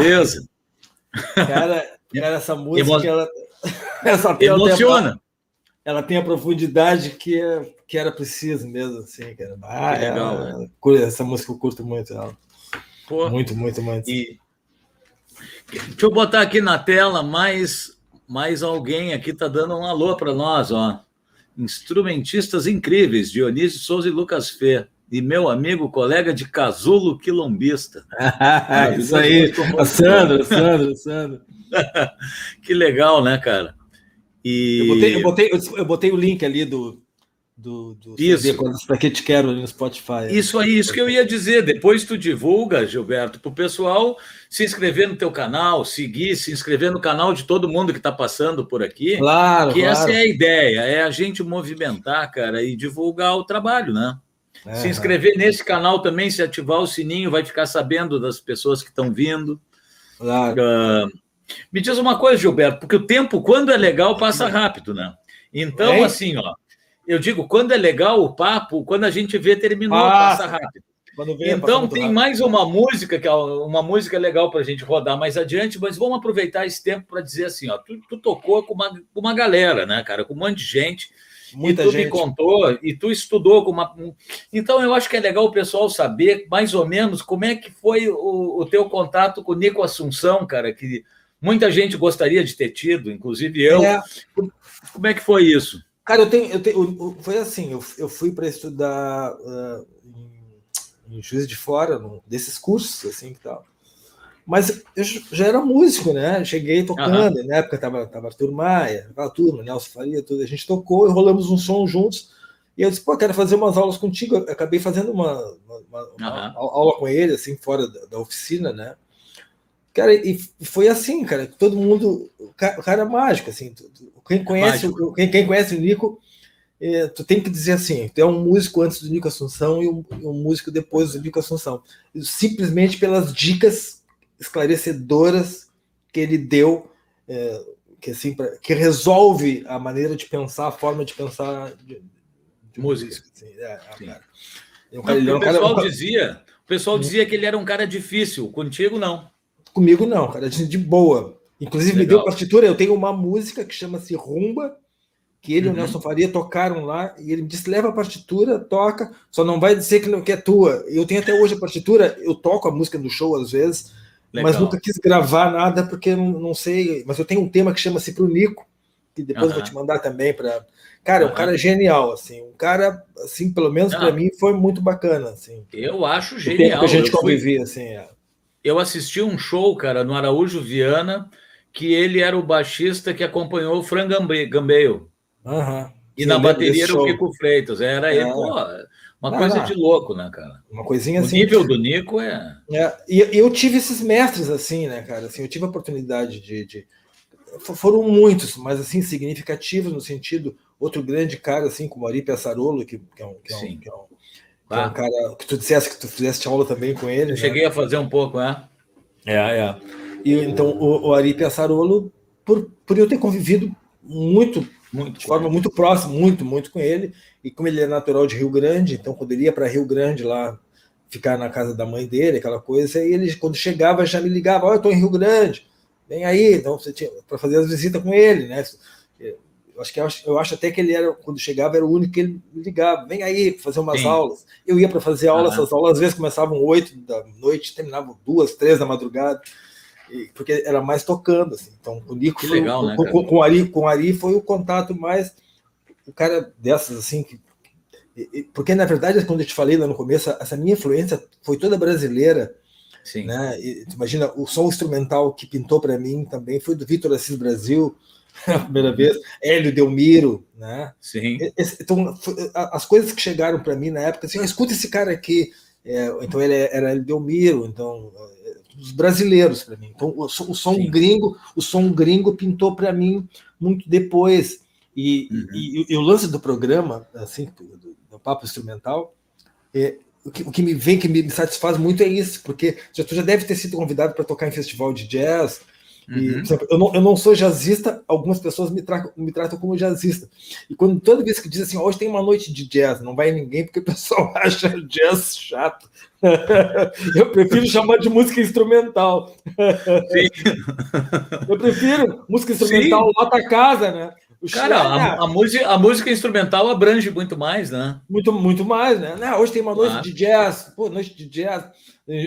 Beleza! Cara, cara essa música, Emo... ela, [LAUGHS] essa emociona. Ela tem a profundidade que, que era preciso mesmo, assim, cara. Ah, que legal, é, né? Essa música eu curto muito ela. Pô, muito, muito, muito. E... Deixa eu botar aqui na tela mais, mais alguém aqui tá dando um alô para nós, ó. Instrumentistas incríveis, Dionísio Souza e Lucas Fê e meu amigo, colega de casulo quilombista. [LAUGHS] Isso aí, o Sandro, Sandro, Sandro. [LAUGHS] que legal, né, cara? E... Eu, botei, eu, botei, eu botei o link ali do, do, do isso. para que te quero no Spotify. Isso aí, isso que eu ia dizer. Depois tu divulga, Gilberto, para o pessoal se inscrever no teu canal, seguir, se inscrever no canal de todo mundo que está passando por aqui. Claro, que claro. essa é a ideia, é a gente movimentar, cara, e divulgar o trabalho, né? É, se inscrever é. nesse canal também, se ativar o sininho, vai ficar sabendo das pessoas que estão vindo. Claro. Uh, me diz uma coisa, Gilberto, porque o tempo, quando é legal, passa rápido, né? Então, é? assim, ó, eu digo, quando é legal o papo, quando a gente vê, terminou, ah, passa rápido. Vê, então, tem rápido. mais uma música, que é uma música legal para a gente rodar mais adiante, mas vamos aproveitar esse tempo para dizer assim, ó, tu, tu tocou com uma, com uma galera, né, cara, com um monte de gente Muita e tu gente. me contou, e tu estudou com uma. Então, eu acho que é legal o pessoal saber mais ou menos como é que foi o, o teu contato com o Nico Assunção, cara, que muita gente gostaria de ter tido, inclusive eu. É. Como é que foi isso? Cara, eu tenho. Eu tenho foi assim, eu, eu fui para estudar uh, em, em Juiz de Fora, num, desses cursos, assim que tal. Mas eu já era músico, né? Cheguei tocando, uhum. na época tava, tava Arthur Maia, aquela turma, Nelson Faria, tudo. A gente tocou e rolamos um som juntos. E eu disse, pô, quero fazer umas aulas contigo. Eu acabei fazendo uma, uma, uma, uhum. aula com ele, assim, fora da, da, oficina, né? Cara, e foi assim, cara, todo mundo. O cara, é mágico, assim. Quem conhece, mágico. quem, quem conhece o Nico, é, tu tem que dizer assim: tu é um músico antes do Nico Assunção e um, um músico depois do Nico Assunção. Simplesmente pelas dicas esclarecedoras que ele deu, é, que, assim, pra, que resolve a maneira de pensar, a forma de pensar de, de música. Assim, é, é, um cara, Não, é um o pessoal cara, dizia, o pessoal dizia que ele era um cara difícil. Contigo não? Comigo não, cara, de boa. Inclusive Legal. me deu partitura. Eu tenho uma música que chama-se Rumba que ele uhum. e o uhum. Nelson Faria tocaram lá, e ele me disse: leva a partitura, toca, só não vai dizer que, não, que é tua. Eu tenho até hoje a partitura, eu toco a música do show às vezes, Legal. mas nunca quis gravar nada porque não, não sei. Mas eu tenho um tema que chama-se Pro Nico, que depois eu vou te mandar também para. Cara, é um cara genial, assim, um cara, assim, pelo menos para mim foi muito bacana, assim. Eu acho genial. que a gente convivia, fui... assim. É. Eu assisti um show, cara, no Araújo Viana, que ele era o baixista que acompanhou o Fran Gambeio. Uhum. E na bateria era o Kiko Freitas. Era ele, é. pô, uma coisa de louco, né, cara? Uma coisinha o assim. O nível do Nico é... é. E eu tive esses mestres assim, né, cara? Assim, eu tive a oportunidade de, de, Foram muitos, mas assim, significativos no sentido. Outro grande cara, assim, como Ari Pessarolo, que, que, é um, que, é um, que, é um, que é um cara que tu dissesse que tu fizeste aula também com ele. Eu né? cheguei a fazer um pouco, é? É, é. E, então, o, o Ari Pessarolo, por, por eu ter convivido muito muito, de forma muito próxima, muito, muito com ele. E como ele é natural de Rio Grande, então quando ele ia para Rio Grande lá ficar na casa da mãe dele, aquela coisa, e ele quando chegava já me ligava, olha, eu estou em Rio Grande, vem aí, então você tinha para fazer as visitas com ele, né? Eu acho que eu acho, até que ele era quando chegava era o único que ele ligava, vem aí fazer umas Sim. aulas. Eu ia para fazer aulas, uhum. essas aulas às vezes começavam oito da noite, terminavam duas, três da madrugada porque era mais tocando, assim. Então, o Nico que legal, foi, né, com, com, o Ari, com Ari foi o contato mais o cara dessas assim que porque na verdade quando eu te falei lá no começo essa minha influência foi toda brasileira Sim. né e, imagina o som instrumental que pintou para mim também foi do Vitor Assis Brasil [LAUGHS] a primeira uhum. vez Hélio Delmiro né Sim. então as coisas que chegaram para mim na época assim escuta esse cara aqui é, então ele era Hélio Delmiro então dos brasileiros para mim. Então, o, o som Sim. gringo, o som gringo pintou para mim muito depois. E, uhum. e, e, o lance do programa, assim, do, do papo instrumental, é, o, que, o que me vem, que me satisfaz muito é isso, porque já, tu já deve ter sido convidado para tocar em festival de jazz, E, uhum. exemplo, eu, não, eu não sou jazzista, algumas pessoas me, tra me tratam como jazzista. E quando toda vez que diz assim, hoje tem uma noite de jazz, não vai ninguém porque o [LAUGHS] pessoal acha jazz chato. [LAUGHS] eu prefiro chamar de música instrumental. [LAUGHS] eu prefiro música instrumental lá para casa, né? Cara, a, a, música, a música instrumental abrange muito mais, né? Muito, muito mais, né? Não, hoje tem uma noite de jazz, pô, noite de jazz.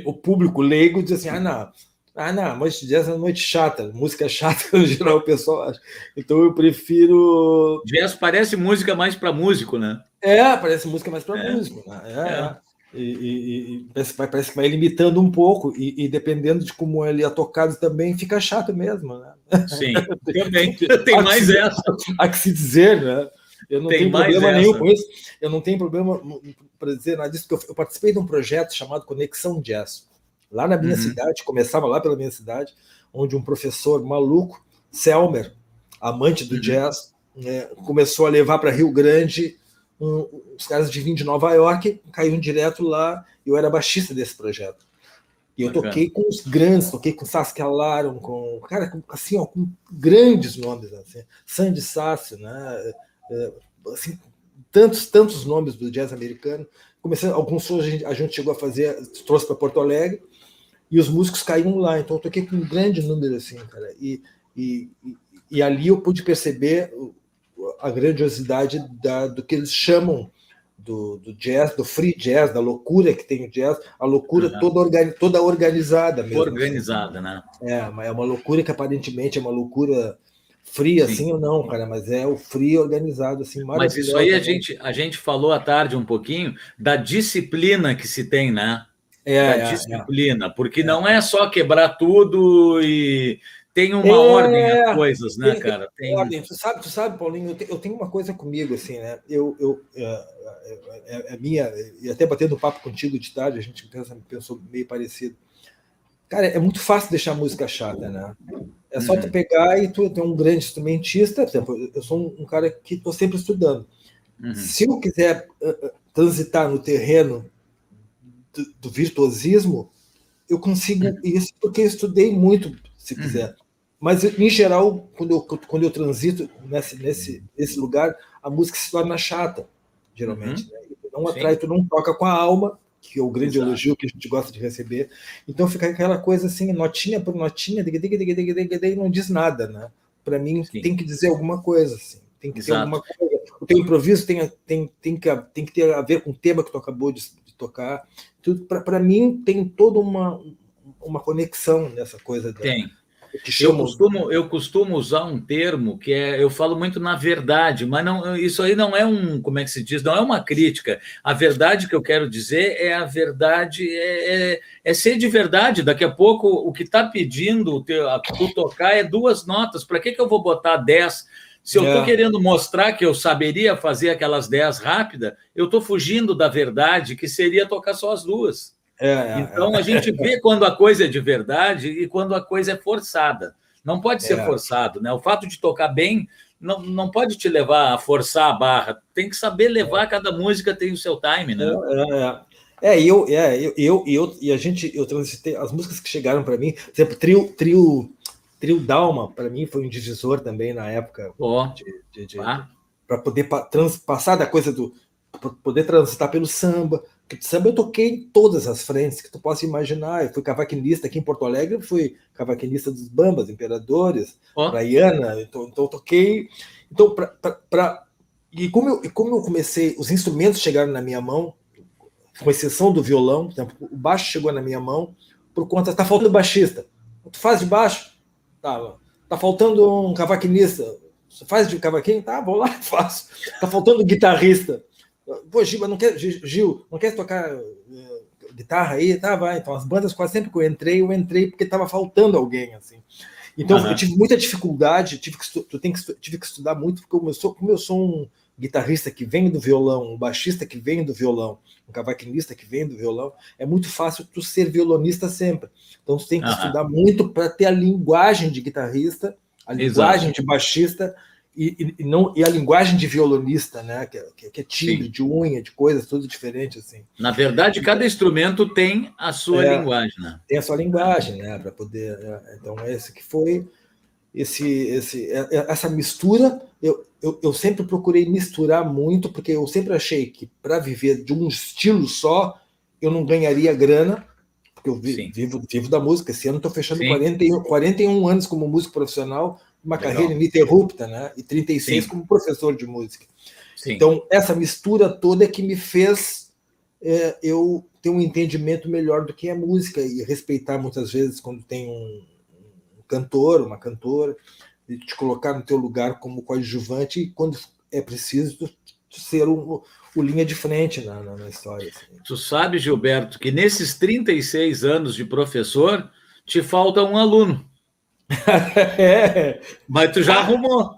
O público leigo diz assim: ah, não, ah, não, noite de jazz é noite chata, música chata, [LAUGHS] no geral, o pessoal acha. Então eu prefiro. Jazz parece música mais para músico, né? É, parece música mais para é. músico. Né? É, é. é. E, e, e parece, parece, que vai limitando um pouco, e, e, dependendo de como ele é tocado também, fica chato mesmo, né? Sim, [LAUGHS] também. [LAUGHS] Tem mais se, essa. Há que se dizer, né? Eu não Tem tenho problema essa. nenhum com isso. Eu não tenho problema para dizer nada disso, porque eu, eu, participei de um projeto chamado Conexão Jazz. Lá na minha uhum. cidade, começava lá pela minha cidade, onde um professor maluco, Selmer, amante do uhum. jazz, né, começou a levar para Rio Grande um, os caras de vir de Nova York, caíram direto lá, eu era baixista desse projeto. E eu toquei com os grandes, toquei com Saskia Laron, com, cara, com, assim, ó, com grandes nomes, assim, Sandy Sácio, né, é, assim, tantos, tantos nomes do jazz americano. Começando, alguns shows a gente, a gente chegou a fazer, trouxe para Porto Alegre, e os músicos caíram lá, então eu toquei com um grande número, assim, cara, e, e, e ali eu pude perceber a grandiosidade da, do que eles chamam do, do, jazz, do free jazz, da loucura que tem o jazz, a loucura toda, organi toda organizada mesmo. Organizada, né? É, é uma loucura que aparentemente é uma loucura fria, Sim. assim ou não, cara, mas é o free organizado, assim, Mas isso aí a gente, a gente falou à tarde um pouquinho da disciplina que se tem, né? É, da é, disciplina, é. porque não é só quebrar tudo e tem uma é, ordem a coisas, né, tem, cara? Tem ordem. Tu sabe, tu sabe, Paulinho, eu, te, eu, tenho uma coisa comigo, assim, né? Eu, eu é, é, é, é minha, e até batendo papo contigo de tarde, a gente pensa, pensou meio parecido. Cara, é muito fácil deixar a música chata, né? É só uhum. tu pegar e tu tem um grande instrumentista, eu sou um, um cara que estou sempre estudando. Uhum. Se eu quiser uh, transitar no terreno do, do virtuosismo, eu consigo uhum. isso porque eu estudei muito, se uhum. quiser. Mas, em geral, quando eu, quando eu transito nesse, nesse, nesse lugar, a música se torna chata, geralmente. Uhum. Né? Não atrai, Sim. tu não toca com a alma, que é o grande Exato. elogio que a gente gosta de receber. Então fica aquela coisa assim, notinha por notinha, e não diz nada, né? Para mim Sim. tem que dizer alguma coisa, assim. Tem que Exato. ter alguma coisa. O teu improviso tem, tem, tem, que, tem que ter a ver com o tema que tu acabou de, de tocar. Para mim tem toda uma, uma conexão nessa coisa da, tem eu costumo, eu costumo usar um termo que é, eu falo muito na verdade, mas não, isso aí não é um, como é que se diz, não é uma crítica. A verdade que eu quero dizer é a verdade, é, é, é ser de verdade. Daqui a pouco o que está pedindo a tu tocar é duas notas. Para que, que eu vou botar dez? Se eu estou é. querendo mostrar que eu saberia fazer aquelas dez rápida, eu estou fugindo da verdade, que seria tocar só as duas. É, é, então a gente vê quando a coisa é de verdade e quando a coisa é forçada. Não pode ser é. forçado, né? O fato de tocar bem não, não pode te levar a forçar a barra. Tem que saber levar, é. cada música tem o seu time, né? É, é, eu, é, eu, eu, eu, e a gente, eu transitei as músicas que chegaram para mim, por exemplo, trio, trio, trio Dalma, para mim foi um divisor também na época. Oh. Ah. Para poder trans, passar da coisa do. poder transitar pelo samba, que samba eu toquei em todas as frentes que tu possa imaginar. Eu fui cavaquinista aqui em Porto Alegre, fui cavaquinista dos Bambas, Imperadores, oh. Praiana, então, então eu toquei. Então, pra, e como eu, como eu comecei, os instrumentos chegaram na minha mão, com exceção do violão, por exemplo, o baixo chegou na minha mão, por conta, tá faltando baixista. Tu faz de baixo? Tá, tá faltando um cavaquinista. Você faz de cavaquinho? Tá, vou lá, [LAUGHS] faço. Tá faltando guitarrista. Pô, Gil, não quer, Gil, não quer tocar uh, guitarra aí? Tá, vai. Então, as bandas quase sempre que eu entrei, eu entrei porque estava faltando alguém, assim. Então, uhum. eu tive muita dificuldade, tive que, tu tem que, tive que estudar muito, porque eu, sou, como eu sou um guitarrista que vem do violão, um baixista que vem do violão, um cavaquinista que vem do violão, é muito fácil tu ser violonista sempre. Então, tu tem que uhum. estudar muito para ter a linguagem de guitarrista, a linguagem Exato. de baixista e, e, não, e a linguagem de violonista, né? Que, é, que é timbre, Sim. de unha, de coisas, tudo diferente, assim. Na verdade, cada instrumento tem a sua é, linguagem, né? Tem a sua linguagem, né? Para poder. É, então, esse que foi esse, esse, é, essa mistura. Eu, eu, eu sempre procurei misturar muito, porque eu sempre achei que para viver de um estilo só, eu não ganharia grana, porque eu vivo, vivo da música. Esse ano estou fechando 41, 41 anos como músico profissional uma Legal. carreira ininterrupta, né? E 36 Sim. como professor de música. Sim. Então, essa mistura toda é que me fez é, eu ter um entendimento melhor do que é música e respeitar muitas vezes quando tem um cantor, uma cantora, e te colocar no teu lugar como coadjuvante e quando é preciso ser um, o linha de frente na, na, na história. Assim. Tu sabe, Gilberto, que nesses 36 anos de professor te falta um aluno. [LAUGHS] é. Mas tu já arrumou.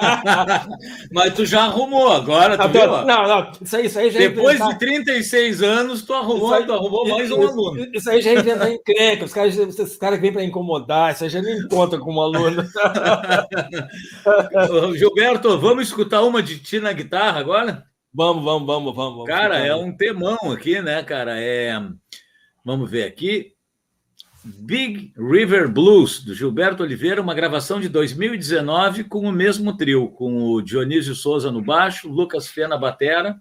[LAUGHS] Mas tu já arrumou agora, tu não, Não, não, isso aí, isso aí já é Depois de 36 anos, tu arrumou, aí, tu arrumou mais um aluno. Isso aí já é inventar encrenca. Os caras, os caras que vêm para incomodar, isso aí já nem conta como aluno. [LAUGHS] Gilberto, vamos escutar uma de ti na guitarra agora? Vamos, vamos, vamos, vamos. Cara, é um temão aqui, né, cara? É... Vamos ver aqui. Big River Blues, do Gilberto Oliveira, uma gravação de 2019 com o mesmo trio, com o Dionísio Souza no baixo, Lucas Fena batera.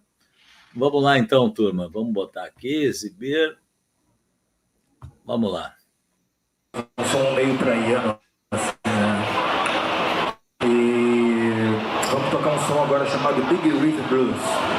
Vamos lá então, turma. Vamos botar aqui, exibir. Vamos lá. Um meio praiano, assim, né? E vamos tocar um som agora chamado Big River Blues.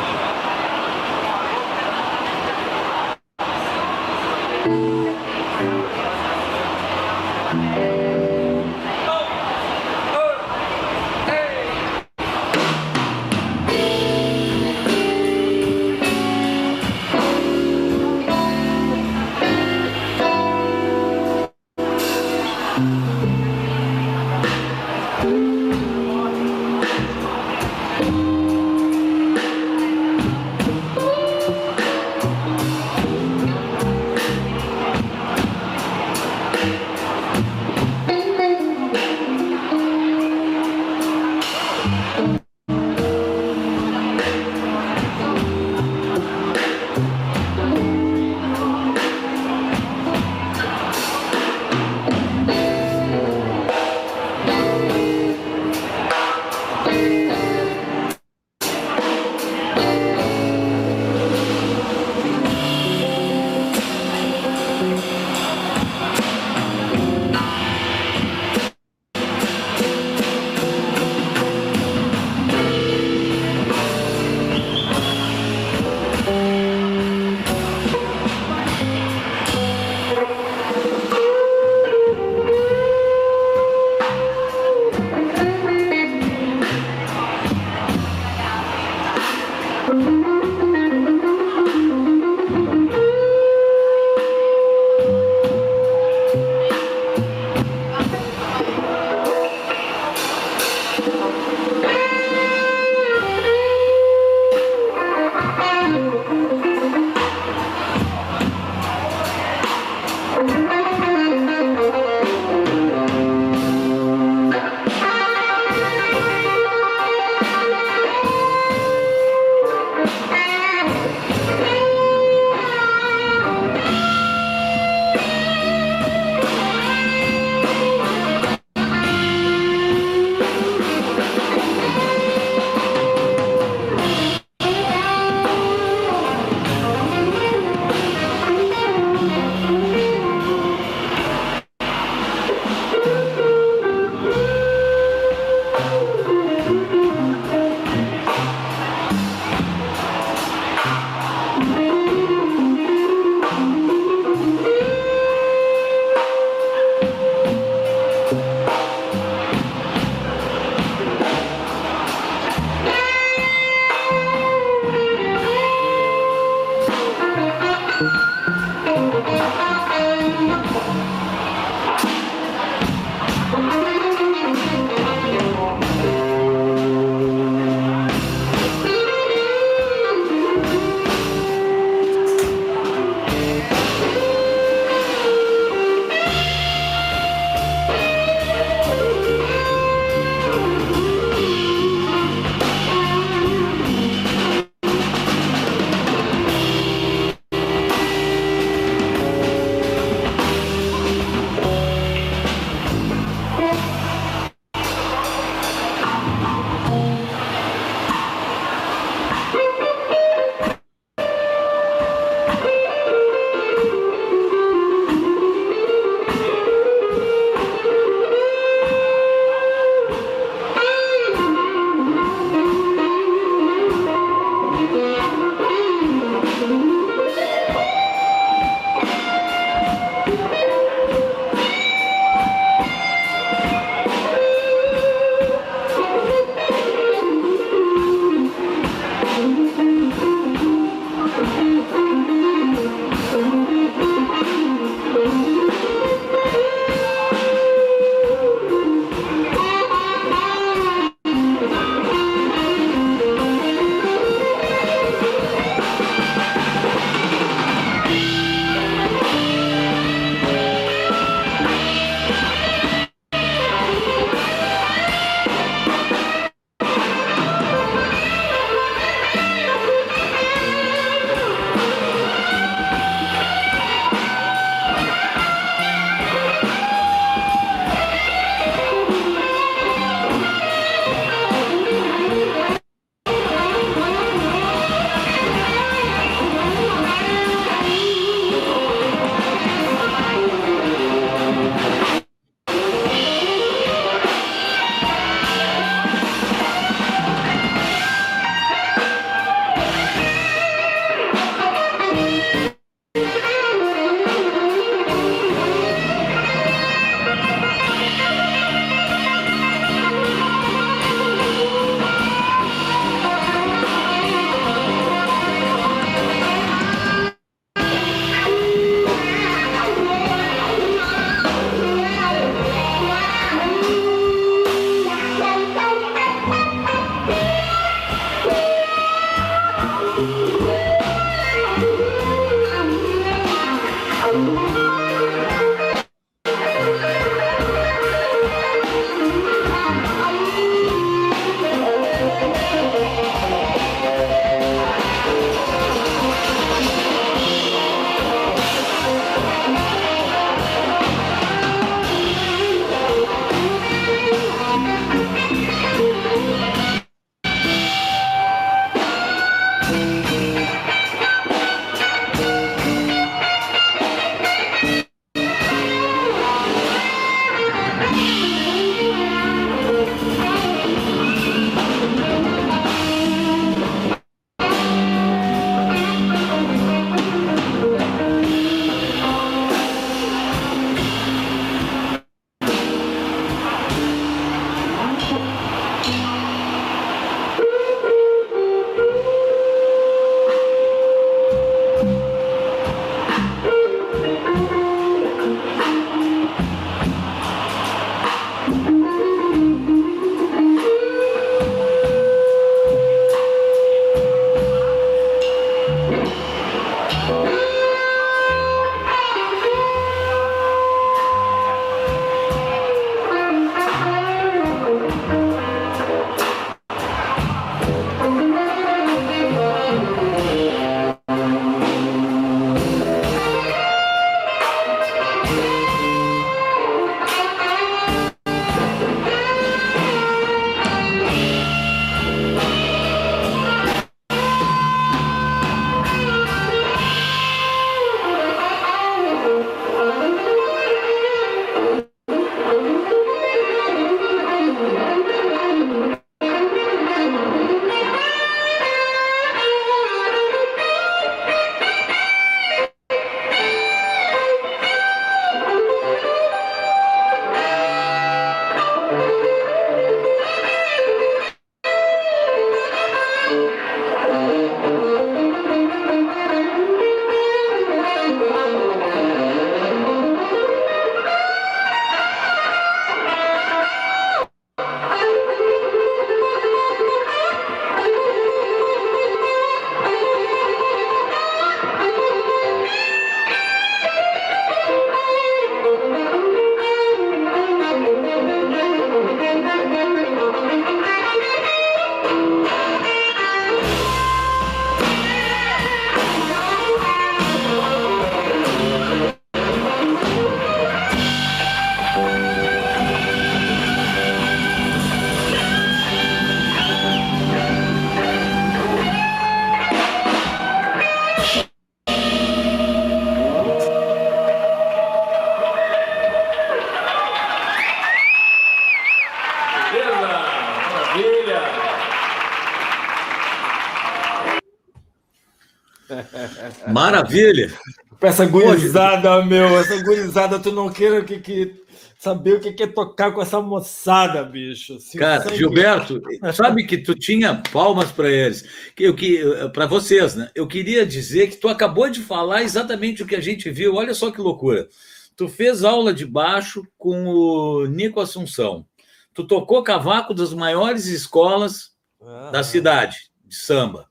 Maravilha! Essa gurizada, meu, essa gurizada, tu não queira que, que saber o que é tocar com essa moçada, bicho. Assim, Cara, sangue... Gilberto, [LAUGHS] sabe que tu tinha palmas para eles, que eu que para vocês, né? Eu queria dizer que tu acabou de falar exatamente o que a gente viu. Olha só que loucura. Tu fez aula de baixo com o Nico Assunção. Tu tocou cavaco das maiores escolas ah, da cidade de samba.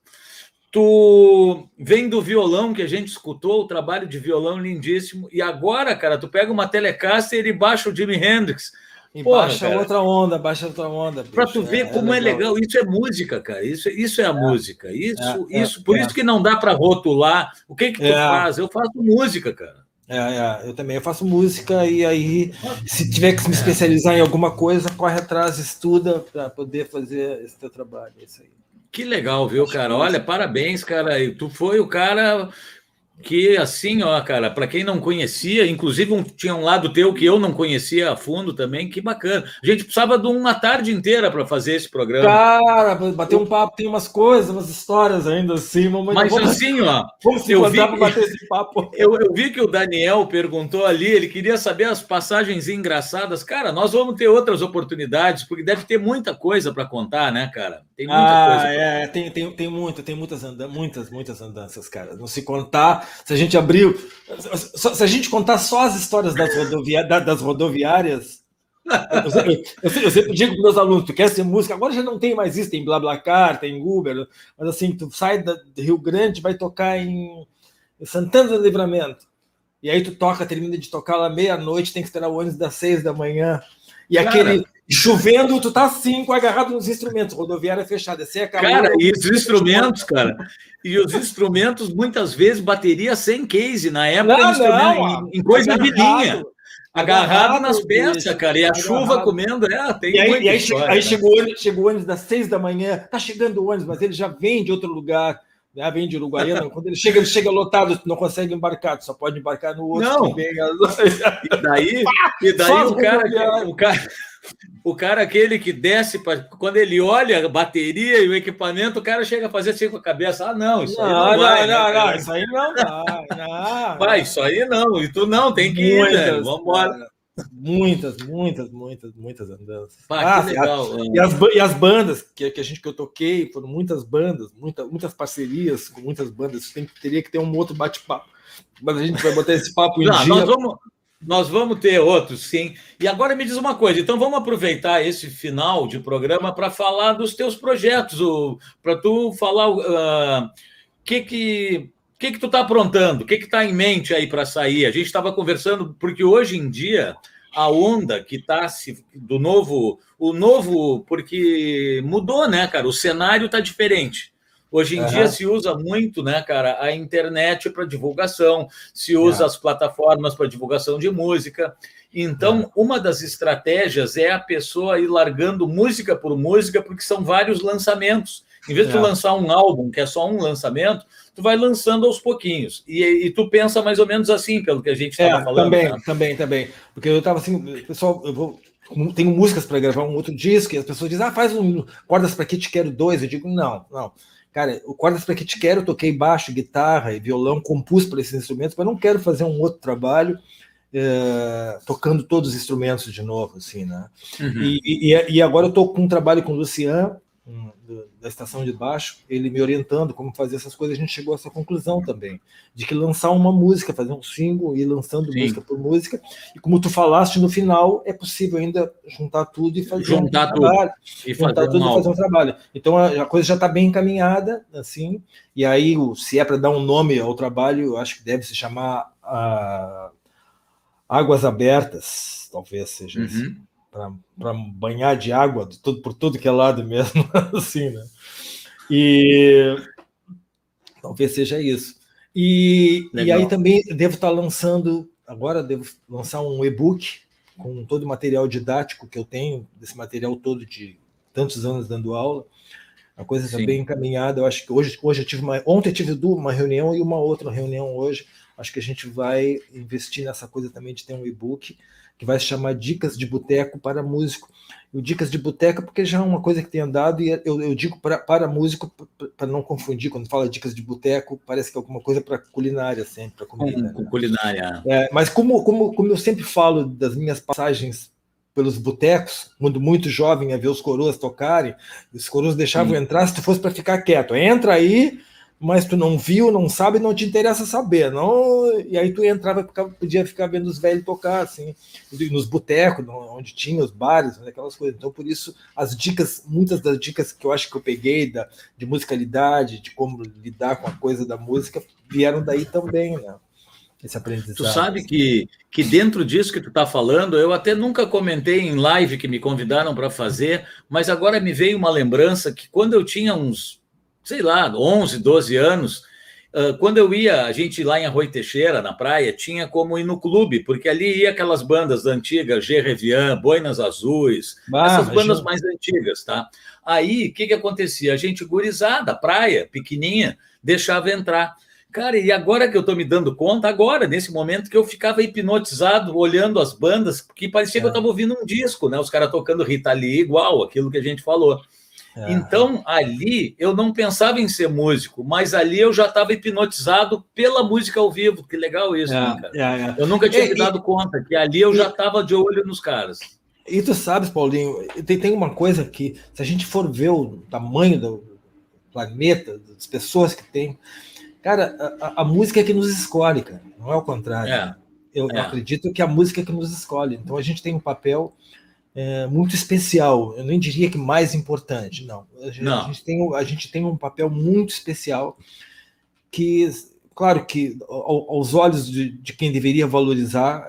Tu vem do violão que a gente escutou, o trabalho de violão lindíssimo, e agora, cara, tu pega uma Telecaster e baixa o Jimi Hendrix. E Porra, baixa cara. outra onda, baixa outra onda. Para tu ver é, como é legal. é legal. isso é música, cara. Isso, isso é a é. música. Isso, é, isso, por é. isso que não dá para rotular. O que que tu é. faz? Eu faço música, cara. É, é, eu também eu faço música e aí, se tiver que me especializar em alguma coisa, corre atrás, estuda para poder fazer esse teu trabalho. É isso aí. Que legal, viu, cara? Olha, parabéns, cara. Tu foi o cara que assim, ó, cara, para quem não conhecia, inclusive um, tinha um lado teu que eu não conhecia a fundo também, que bacana. A gente precisava de uma tarde inteira para fazer esse programa. Cara, bater um papo, tem umas coisas, umas histórias ainda assim, mas, mas vamos, assim, ó, [LAUGHS] vamos eu vi, bater esse papo. Eu, eu vi que o Daniel perguntou ali, ele queria saber as passagens engraçadas. Cara, nós vamos ter outras oportunidades, porque deve ter muita coisa para contar, né, cara? Tem muita ah, coisa. É, tem, tem, tem muita, tem muitas, andanças, muitas, muitas andanças, cara. Não se contar se a gente abriu, se a gente contar só as histórias das, rodovia, das rodoviárias, eu sempre, eu sempre digo para meus alunos: tu quer ser música? Agora já não tem mais isso, tem BlaBlaCar, tem Uber, mas assim, tu sai do Rio Grande, vai tocar em, Santana do Livramento, e aí tu toca, termina de tocar lá meia-noite, tem que esperar o ônibus das seis da manhã, e Cara, aquele Chovendo, tu tá assim, agarrado nos instrumentos, rodoviária fechada. Você acabou, cara, e os instrumentos, cara, e os instrumentos, muitas vezes, bateria sem case, na época, não, não, em, em coisa de linha. Agarrado, agarrado nas peças, cara, e a agarrado. chuva comendo, é, tem e aí, e aí, história, aí chegou, chegou o ônibus das seis da manhã, tá chegando o ônibus, mas ele já vem de outro lugar, né? vem de Uruguaiana, [LAUGHS] quando ele chega, ele chega lotado, não consegue embarcar, tu só pode embarcar no outro. Não, e daí, [LAUGHS] e daí o cara, o cara o cara, aquele que desce, pra, quando ele olha a bateria e o equipamento, o cara chega a fazer assim com a cabeça. Ah, não, isso não, aí não, não vai. Não, né, não, isso aí não vai. Não, [LAUGHS] vai, isso aí não. E tu não, tem que ir, né? Vamos embora. Muitas, muitas, muitas, muitas andanças. ah, legal. E as, e as bandas que, que a gente que eu toquei, foram muitas bandas, muita, muitas parcerias com muitas bandas. Tem, teria que ter um outro bate-papo. Mas a gente vai botar esse papo em não, dia. Nós vamos, nós vamos ter outros, sim. E agora me diz uma coisa, então vamos aproveitar esse final de programa para falar dos teus projetos, para tu falar o uh, que que que que tu está aprontando, o que está em mente aí para sair? A gente estava conversando porque hoje em dia a onda que está do novo, o novo, porque mudou, né, cara? O cenário está diferente. Hoje em uhum. dia se usa muito, né, cara, a internet para divulgação, se usa uhum. as plataformas para divulgação de música. Então, uhum. uma das estratégias é a pessoa ir largando música por música, porque são vários lançamentos. Em vez de tu lançar um álbum, que é só um lançamento, tu vai lançando aos pouquinhos. E, e tu pensa mais ou menos assim, pelo que a gente estava é, falando. Também, né? também, também. Porque eu estava assim, pessoal, eu vou tenho músicas para gravar um outro disco, e as pessoas dizem, ah, faz um cordas para que te quero dois. Eu digo, não, não. Cara, o Cordas para que te quero, eu toquei baixo, guitarra e violão, compus para esses instrumentos, mas não quero fazer um outro trabalho é, tocando todos os instrumentos de novo, assim, né? Uhum. E, e, e, agora eu estou com um trabalho com o Lucian, da estação de baixo, ele me orientando como fazer essas coisas, a gente chegou a essa conclusão também, de que lançar uma música, fazer um single e ir lançando Sim. música por música, e como tu falaste, no final é possível ainda juntar tudo e fazer juntar um tudo. trabalho. E juntar fazer tudo e fazer um trabalho. Então a, a coisa já está bem encaminhada, assim, e aí se é para dar um nome ao trabalho, eu acho que deve se chamar uh, Águas Abertas, talvez seja uhum para banhar de água de tudo, por tudo que é lado mesmo, [LAUGHS] assim, né? E talvez seja isso. E, e aí também devo estar lançando, agora devo lançar um e-book com todo o material didático que eu tenho, desse material todo de tantos anos dando aula. A coisa está bem encaminhada. Eu acho que hoje, hoje eu tive uma, ontem eu tive uma reunião e uma outra reunião hoje. Acho que a gente vai investir nessa coisa também de ter um e-book que vai se chamar Dicas de Boteco para Músico. O Dicas de Boteca, porque já é uma coisa que tem andado, e eu, eu digo pra, para músico, para não confundir, quando fala Dicas de Boteco, parece que é alguma coisa para culinária, sempre, para comida. Com, né? culinária. É, mas como, como, como eu sempre falo das minhas passagens pelos botecos, quando muito jovem, a ver os coroas tocarem, os coroas deixavam Sim. entrar se tu fosse para ficar quieto. Entra aí, mas tu não viu, não sabe, não te interessa saber, não. E aí tu entrava, podia ficar vendo os velhos tocar, assim, nos botecos, onde tinha os bares, aquelas coisas. Então, por isso, as dicas, muitas das dicas que eu acho que eu peguei da, de musicalidade, de como lidar com a coisa da música, vieram daí também, né? Esse aprendizado. Tu sabe que, que dentro disso que tu está falando, eu até nunca comentei em live que me convidaram para fazer, mas agora me veio uma lembrança que quando eu tinha uns sei lá, 11, 12 anos, quando eu ia, a gente lá em Arroio Teixeira, na praia, tinha como ir no clube, porque ali ia aquelas bandas antigas, G. Revian, Boinas Azuis, ah, essas bandas mais antigas, tá? Aí, o que que acontecia? A gente gurizada, praia, pequenininha, deixava entrar. Cara, e agora que eu tô me dando conta, agora, nesse momento que eu ficava hipnotizado, olhando as bandas, que parecia é. que eu é. tava ouvindo um disco, né? Os caras tocando Rita Lee igual, aquilo que a gente falou. É. Então, ali, eu não pensava em ser músico, mas ali eu já estava hipnotizado pela música ao vivo. Que legal isso, é, né, cara? É, é. eu nunca tinha me dado conta que ali eu já estava de olho nos caras. E tu sabes, Paulinho, tem, tem uma coisa que, se a gente for ver o tamanho do planeta, das pessoas que tem, cara, a, a música é que nos escolhe, cara, não é o contrário. É, eu é. acredito que a música é que nos escolhe. Então a gente tem um papel é, muito especial. Eu nem diria que mais importante, não. A gente, não. A, gente tem, a gente tem um papel muito especial que, claro que aos olhos de, de quem deveria valorizar,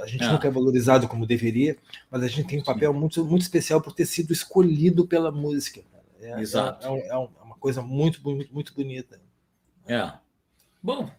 a gente é. nunca é valorizado como deveria, mas a gente tem um papel muito, muito especial por ter sido escolhido pela música. É, Exato. É, é, é uma coisa muito, muito, muito bonita. É. Bom,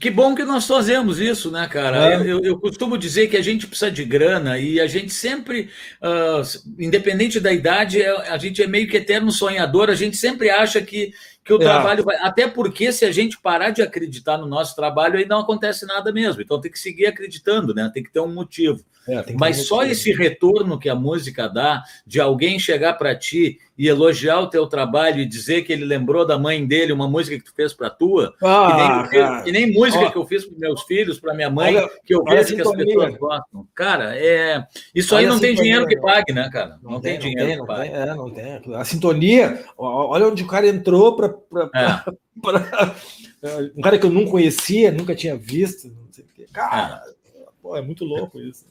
que bom que nós fazemos isso, né, cara? É. Eu, eu, costumo dizer que a gente precisa de grana e a gente sempre, uh, independente da idade, é, a gente é meio que eterno sonhador, a gente sempre acha que, que o é. trabalho vai. Até porque se a gente parar de acreditar no nosso trabalho, aí não acontece nada mesmo. Então tem que seguir acreditando, né? Tem que ter um motivo. É, Mas só esse retorno que a música dá, de alguém chegar para ti e elogiar o teu trabalho e dizer que ele lembrou da mãe dele uma música que tu fez para tua, ah, que, nem, que, nem, música que eu fiz para meus filhos, para minha mãe, olha, que eu vejo que as pessoas gostam. Cara, é isso olha aí não tem dinheiro que pague, né, cara? Não, não tem, tem, dinheiro não tem, que pague. É, não tem. A sintonia, olha onde o cara entrou para é. [LAUGHS] um cara que eu não conhecia, nunca tinha visto, não sei o quê. Cara, é. Pô, é muito louco isso.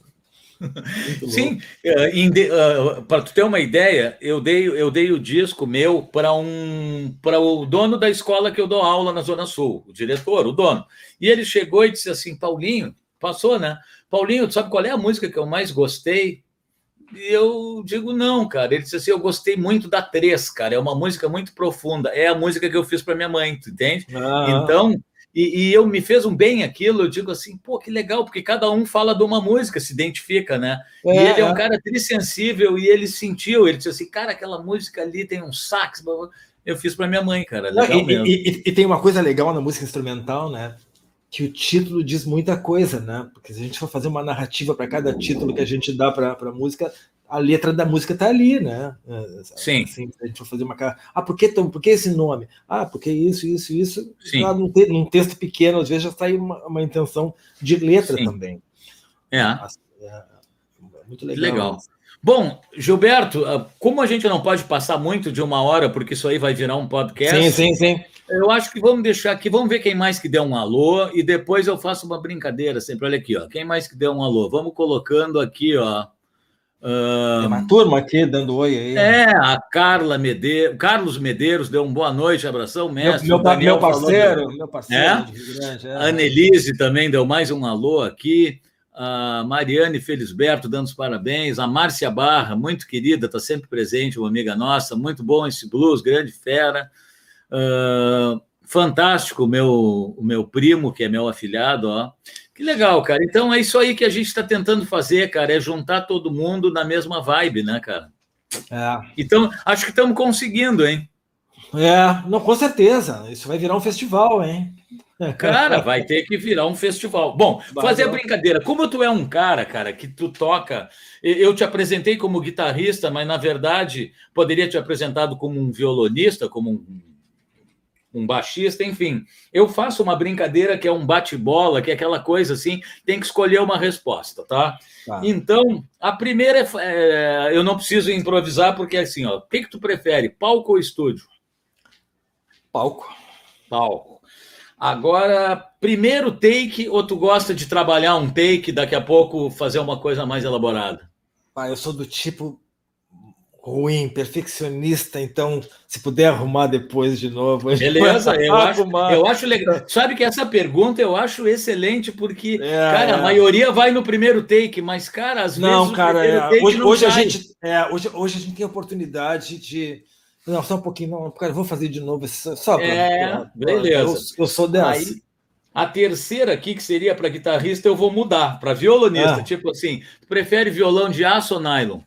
Sim, uh, uh, para tu ter uma ideia, eu dei, eu dei o disco meu para um para o dono da escola que eu dou aula na Zona Sul, o diretor, o dono. E ele chegou e disse assim: Paulinho, passou, né? Paulinho, tu sabe qual é a música que eu mais gostei? E eu digo, não, cara. Ele disse assim: eu gostei muito da Três, cara. É uma música muito profunda. É a música que eu fiz para minha mãe, tu entende? Ah. Então, e, e, eu me fez um bem aquilo, eu digo assim, pô, que legal, porque cada um fala de uma música, se identifica, né? É, e ele é um é. cara trissensível e ele sentiu, ele disse assim, cara, aquela música ali tem um sax. Eu fiz para minha mãe, cara. Legal e, mesmo. E, e, tem uma coisa legal na música instrumental, né? Que o título diz muita coisa, né? Porque se a gente for fazer uma narrativa para cada título que a gente dá para a música, a letra da música está ali, né? É, Sim. Assim, a gente for fazer uma cara. Ah, por que, por que esse nome? Ah, porque isso, isso, isso. Sim. Lá num, te, num texto pequeno, às vezes já sai uma, uma intenção de letra Sim. também. É. Assim, é. é. Muito legal. Legal. Bom, Gilberto, ah, como a gente não pode passar muito de uma hora, porque isso aí vai virar um podcast. Sim, sim, sim. Eu acho que vamos deixar aqui, vamos ver quem mais que deu um alô e depois eu faço uma brincadeira sempre. Olha aqui, ó. Quem mais que deu um alô? Vamos colocando aqui, ó. Tem uma turma aqui dando oi aí. É, a Carla Medeiros, Carlos Medeiros deu um boa noite, abração, mestre. Meu, meu, meu parceiro, meu parceiro. É? Grande, é. A Annelise também deu mais um alô aqui. A Mariane Felisberto dando os parabéns. A Márcia Barra, muito querida, está sempre presente, uma amiga nossa. Muito bom esse blues, grande fera. Uh, fantástico meu, o meu primo, que é meu afilhado, ó. Que legal, cara. Então é isso aí que a gente está tentando fazer, cara, é juntar todo mundo na mesma vibe, né, cara? É. Então, acho que estamos conseguindo, hein? É, não, com certeza. Isso vai virar um festival, hein? Cara, vai ter que virar um festival. Bom, fazer a brincadeira. Como tu é um cara, cara, que tu toca. Eu te apresentei como guitarrista, mas na verdade poderia te apresentado como um violonista, como um, um baixista, enfim. Eu faço uma brincadeira que é um bate-bola, que é aquela coisa assim, tem que escolher uma resposta, tá? Tá. Então, a primeira é, é, eu não preciso improvisar, porque é assim, ó, o que, que tu prefere, palco ou estúdio? Palco. Palco. Agora, primeiro take ou tu gosta de trabalhar um take, daqui a pouco fazer uma coisa mais elaborada? Ah, eu sou do tipo ruim, perfeccionista, então se puder arrumar depois de novo. Beleza, [LAUGHS] eu acho, eu acho legal. Sabe que essa pergunta eu acho excelente, porque, É, cara, é. a maioria vai no primeiro take, mas, cara, às Não, vezes cara, é, hoje, não hoje a gente, é, hoje, hoje a gente tem a oportunidade de. Não, só um pouquinho, não, cara, vou fazer de novo, só pra- É, beleza. Eu, eu sou dessa. Aí, a terceira aqui, que seria para guitarrista, eu vou mudar para violonista. Ah. Tipo assim, prefere violão de aço ou nylon?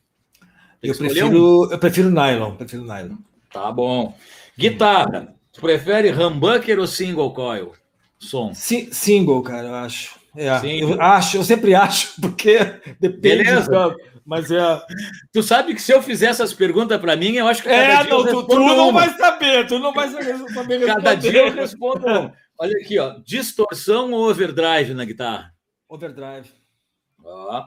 Eu escolher um. prefiro, eu prefiro nylon, prefiro nylon. Tá bom. Guitarra, tu prefere humbucker ou single coil? Som. Si- single, cara, eu acho. É, Single. eu acho, eu sempre acho, [LAUGHS] porque depende. Beleza. da- mas é. Tu sabe que se eu fizer essas perguntas para mim, eu acho que É, não, tu, tu não vai saber, tu não vai saber saber Cada dia eu respondo. Olha aqui, ó. Distorção ou overdrive na guitarra? Overdrive. Ó.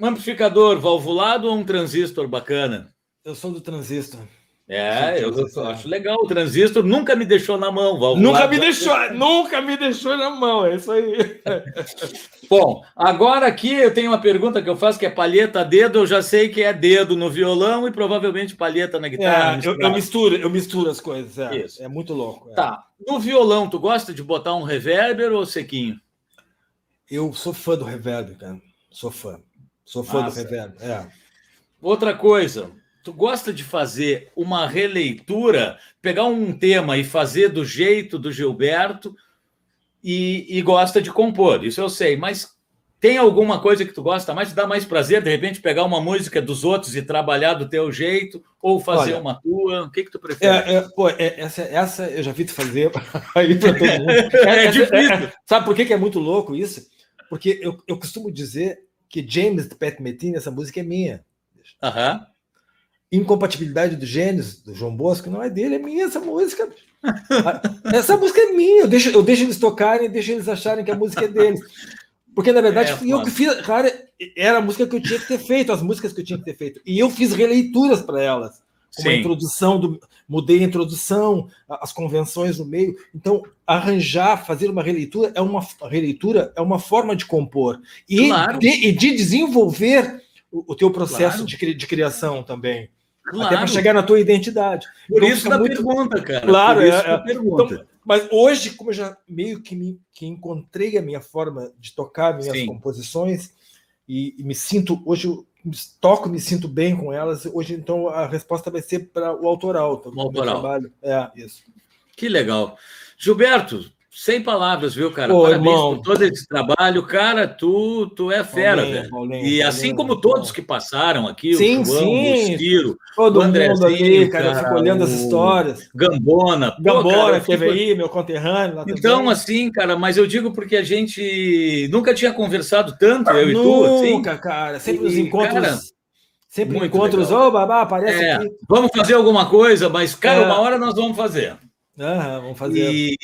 Um amplificador valvulado ou um transistor bacana? Eu sou do transistor. É, eu transistor. acho legal. O transistor nunca me deixou na mão. valvulado. Nunca me deixou, nunca me deixou na mão, é isso aí. [LAUGHS] Bom, agora aqui eu tenho uma pergunta que eu faço que é palheta dedo. Eu já sei que é dedo no violão e provavelmente palheta na guitarra. É, eu, eu misturo, eu misturo as coisas. É, Isso. é muito louco. é. Tá. No violão, tu gosta de botar um reverber ou sequinho? Eu sou fã do reverb, cara. Sou fã. Sou fã Massa. do reverb. É. Outra coisa, tu gosta de fazer uma releitura, pegar um tema e fazer do jeito do Gilberto e, e gosta de compor, isso eu sei, mas tem alguma coisa que tu gosta mais, te dá mais prazer, de repente, pegar uma música dos outros e trabalhar do teu jeito, ou fazer Olha, uma tua? O que, que tu prefere? É, é, pô, é, essa, essa eu já vi tu fazer [LAUGHS] aí todo mundo. [LAUGHS] É difícil. sabe por que, que é muito louco isso? Porque eu, eu costumo dizer que James de Pat Metheny, essa música é minha. Aham. Incompatibilidade do Gênesis, do João Bosco, não é dele, é minha essa música. Essa música é minha, eu deixo, eu deixo eles tocarem, deixo eles acharem que a música é deles. Porque, na verdade, É, eu que fiz. Cara, era a música que eu tinha que ter feito, as músicas que eu tinha que ter feito. E eu fiz releituras para elas. Como a Sim. introdução, do, mudei a introdução, as convenções no meio. Então, arranjar, fazer uma releitura é uma releitura é uma forma de compor e, Claro. de, e de desenvolver o, o teu processo Claro. de, de criação também. Até Claro. para chegar na tua identidade. Por Então, isso da muito- pergunta, cara. Claro, é, é. pergunta. Então, mas hoje, como eu já meio que me que encontrei a minha forma de tocar minhas Sim. composições e, e me sinto hoje toco, me sinto bem com elas. Hoje, então, a resposta vai ser para o autoral. tá? O autoral. Trabalho. É isso. Que legal. Gilberto, sem palavras, viu, cara? Pô, Parabéns irmão. por todo esse trabalho. Cara, tu, tu é fera, Paulinho, velho. Paulinho, e Paulinho, assim como todos que passaram aqui, Sim, o João, sim. o Ciro, Todo o Andrezinho, mundo ali, cara, eu cara, fico olhando as histórias. Gambona. pô, eu que teve fico- aí, meu conterrâneo Então, também. assim, cara, mas eu digo porque a gente nunca tinha conversado tanto, eu e tu, assim. Nunca, cara. Sempre os E, encontros. cara, sempre muito encontros. Ô, babá, aparece É, aqui. vamos fazer alguma coisa, mas, cara, É. uma hora nós vamos fazer. Vamos fazer. E,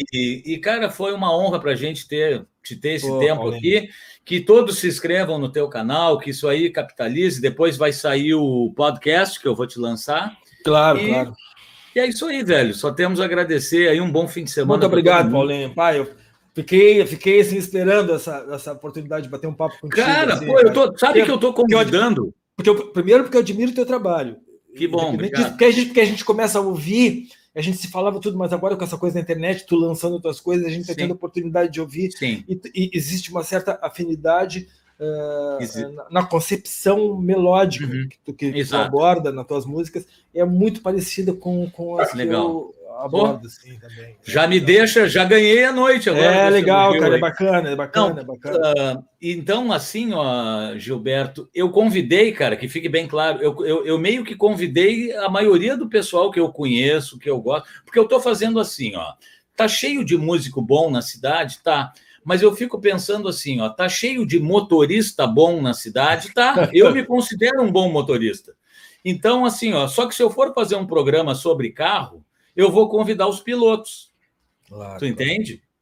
e- cara, foi uma honra para a gente ter, te ter esse Pô, tempo Paulinho. aqui. Que todos se inscrevam no teu canal, que isso aí capitalize. Depois vai sair o podcast que eu vou te lançar. Claro, E- claro. E é isso aí, velho. Só temos a agradecer aí um bom fim de semana. Muito obrigado. Paulinho. Pai, eu fiquei, fiquei assim, esperando essa, essa oportunidade de bater um papo contigo. Cara, assim, pô, eu tô, sabe Eu- que eu tô convidando? Porque eu- primeiro porque eu admiro o teu trabalho. Que bom, Independente obrigado. disso, Porque a, gente, porque a gente começa a ouvir, a gente se falava tudo, mas agora com essa coisa da internet, tu lançando tuas coisas, a gente está tendo a oportunidade de ouvir Sim, e, e existe uma certa afinidade Exi- na, concepção melódica Uhum. que, tu, que tu aborda nas tuas músicas, é muito parecida com, com as Legal. eu abordo, assim, também. já me deixa, já ganhei a noite agora. É legal, cara, é aí. bacana, é bacana, Não, é bacana. Ah, então, assim, ó, Gilberto, eu convidei, cara, que fique bem claro, eu, eu, eu meio que convidei a maioria do pessoal que eu conheço, que eu gosto, porque eu estou fazendo assim, ó. tá cheio de músico bom na cidade, tá. Mas eu fico pensando assim, ó, tá cheio de motorista bom na cidade, tá? Eu me considero um bom motorista. Então, assim, ó, só que se eu for fazer um programa sobre carro, eu vou convidar os pilotos. Claro, tu entende? Claro.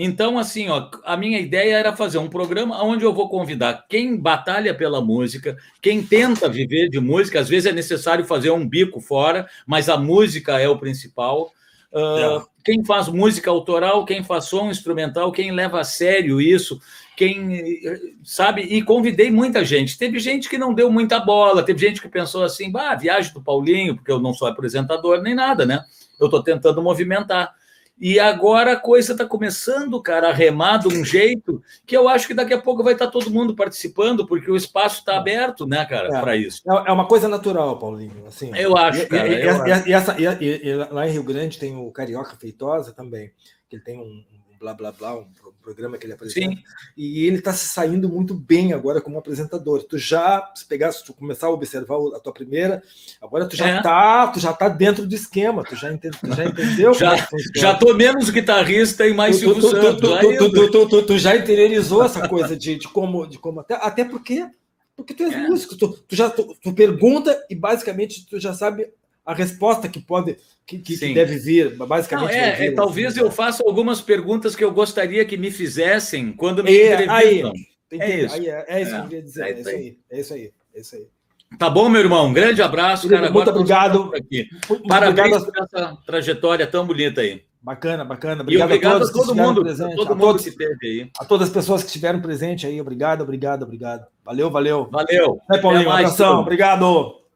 Então, assim, ó, a minha ideia era fazer um programa onde eu vou convidar quem batalha pela música, quem tenta viver de música. Às vezes é necessário fazer um bico fora, mas a música é o principal. Uh, quem faz música autoral, quem faz som instrumental, quem leva a sério isso, quem sabe, e convidei muita gente. Teve gente que não deu muita bola, teve gente que pensou assim, bah, viagem do Paulinho, porque eu não sou apresentador nem nada, né? Eu estou tentando movimentar. E agora a coisa está começando, cara, a remar de um jeito que eu acho que daqui a pouco vai estar tá todo mundo participando, porque o espaço está aberto, né, cara, é, para isso. É, é uma coisa natural, Paulinho. Assim, eu acho, cara. E, eu e, acho. E, essa, e, lá em Rio Grande tem o Carioca Feitosa também, que ele tem um, blá blá blá, um programa que ele apresenta. Sim. E ele está se saindo muito bem agora como apresentador. Tu já, se pegar, se tu começar a observar a tua primeira, agora tu já é. tá, tu já tá dentro do esquema, tu já, entende, tu já entendeu já, é já tô menos guitarrista e mais Silvio Santos. Tu, já interiorizou essa coisa de, de como, de como até, até porque porque tu és é. músico, tu, tu já tu, tu pergunta e basicamente tu já sabe a resposta que pode que, que deve vir, basicamente. Não, é, vir, é, talvez assim, eu faça algumas perguntas que eu gostaria que me fizessem quando me é, entrevistam. Aí, é isso. Aí, é, é, isso que eu queria dizer. É, é, isso aí. É isso aí. É isso aí. Tá bom, meu irmão. Um grande abraço, cara. Muito Agora obrigado. Aqui. Parabéns obrigado. por essa trajetória tão bonita aí. Bacana, bacana. Obrigado, obrigado a, todos a todo mundo, presente, todo a mundo todos, que esteve aí. A todas as pessoas que estiveram presente aí, obrigado, obrigado, obrigado. Valeu, valeu. Valeu. Até, Paulinho, Até mais, abração. Obrigado.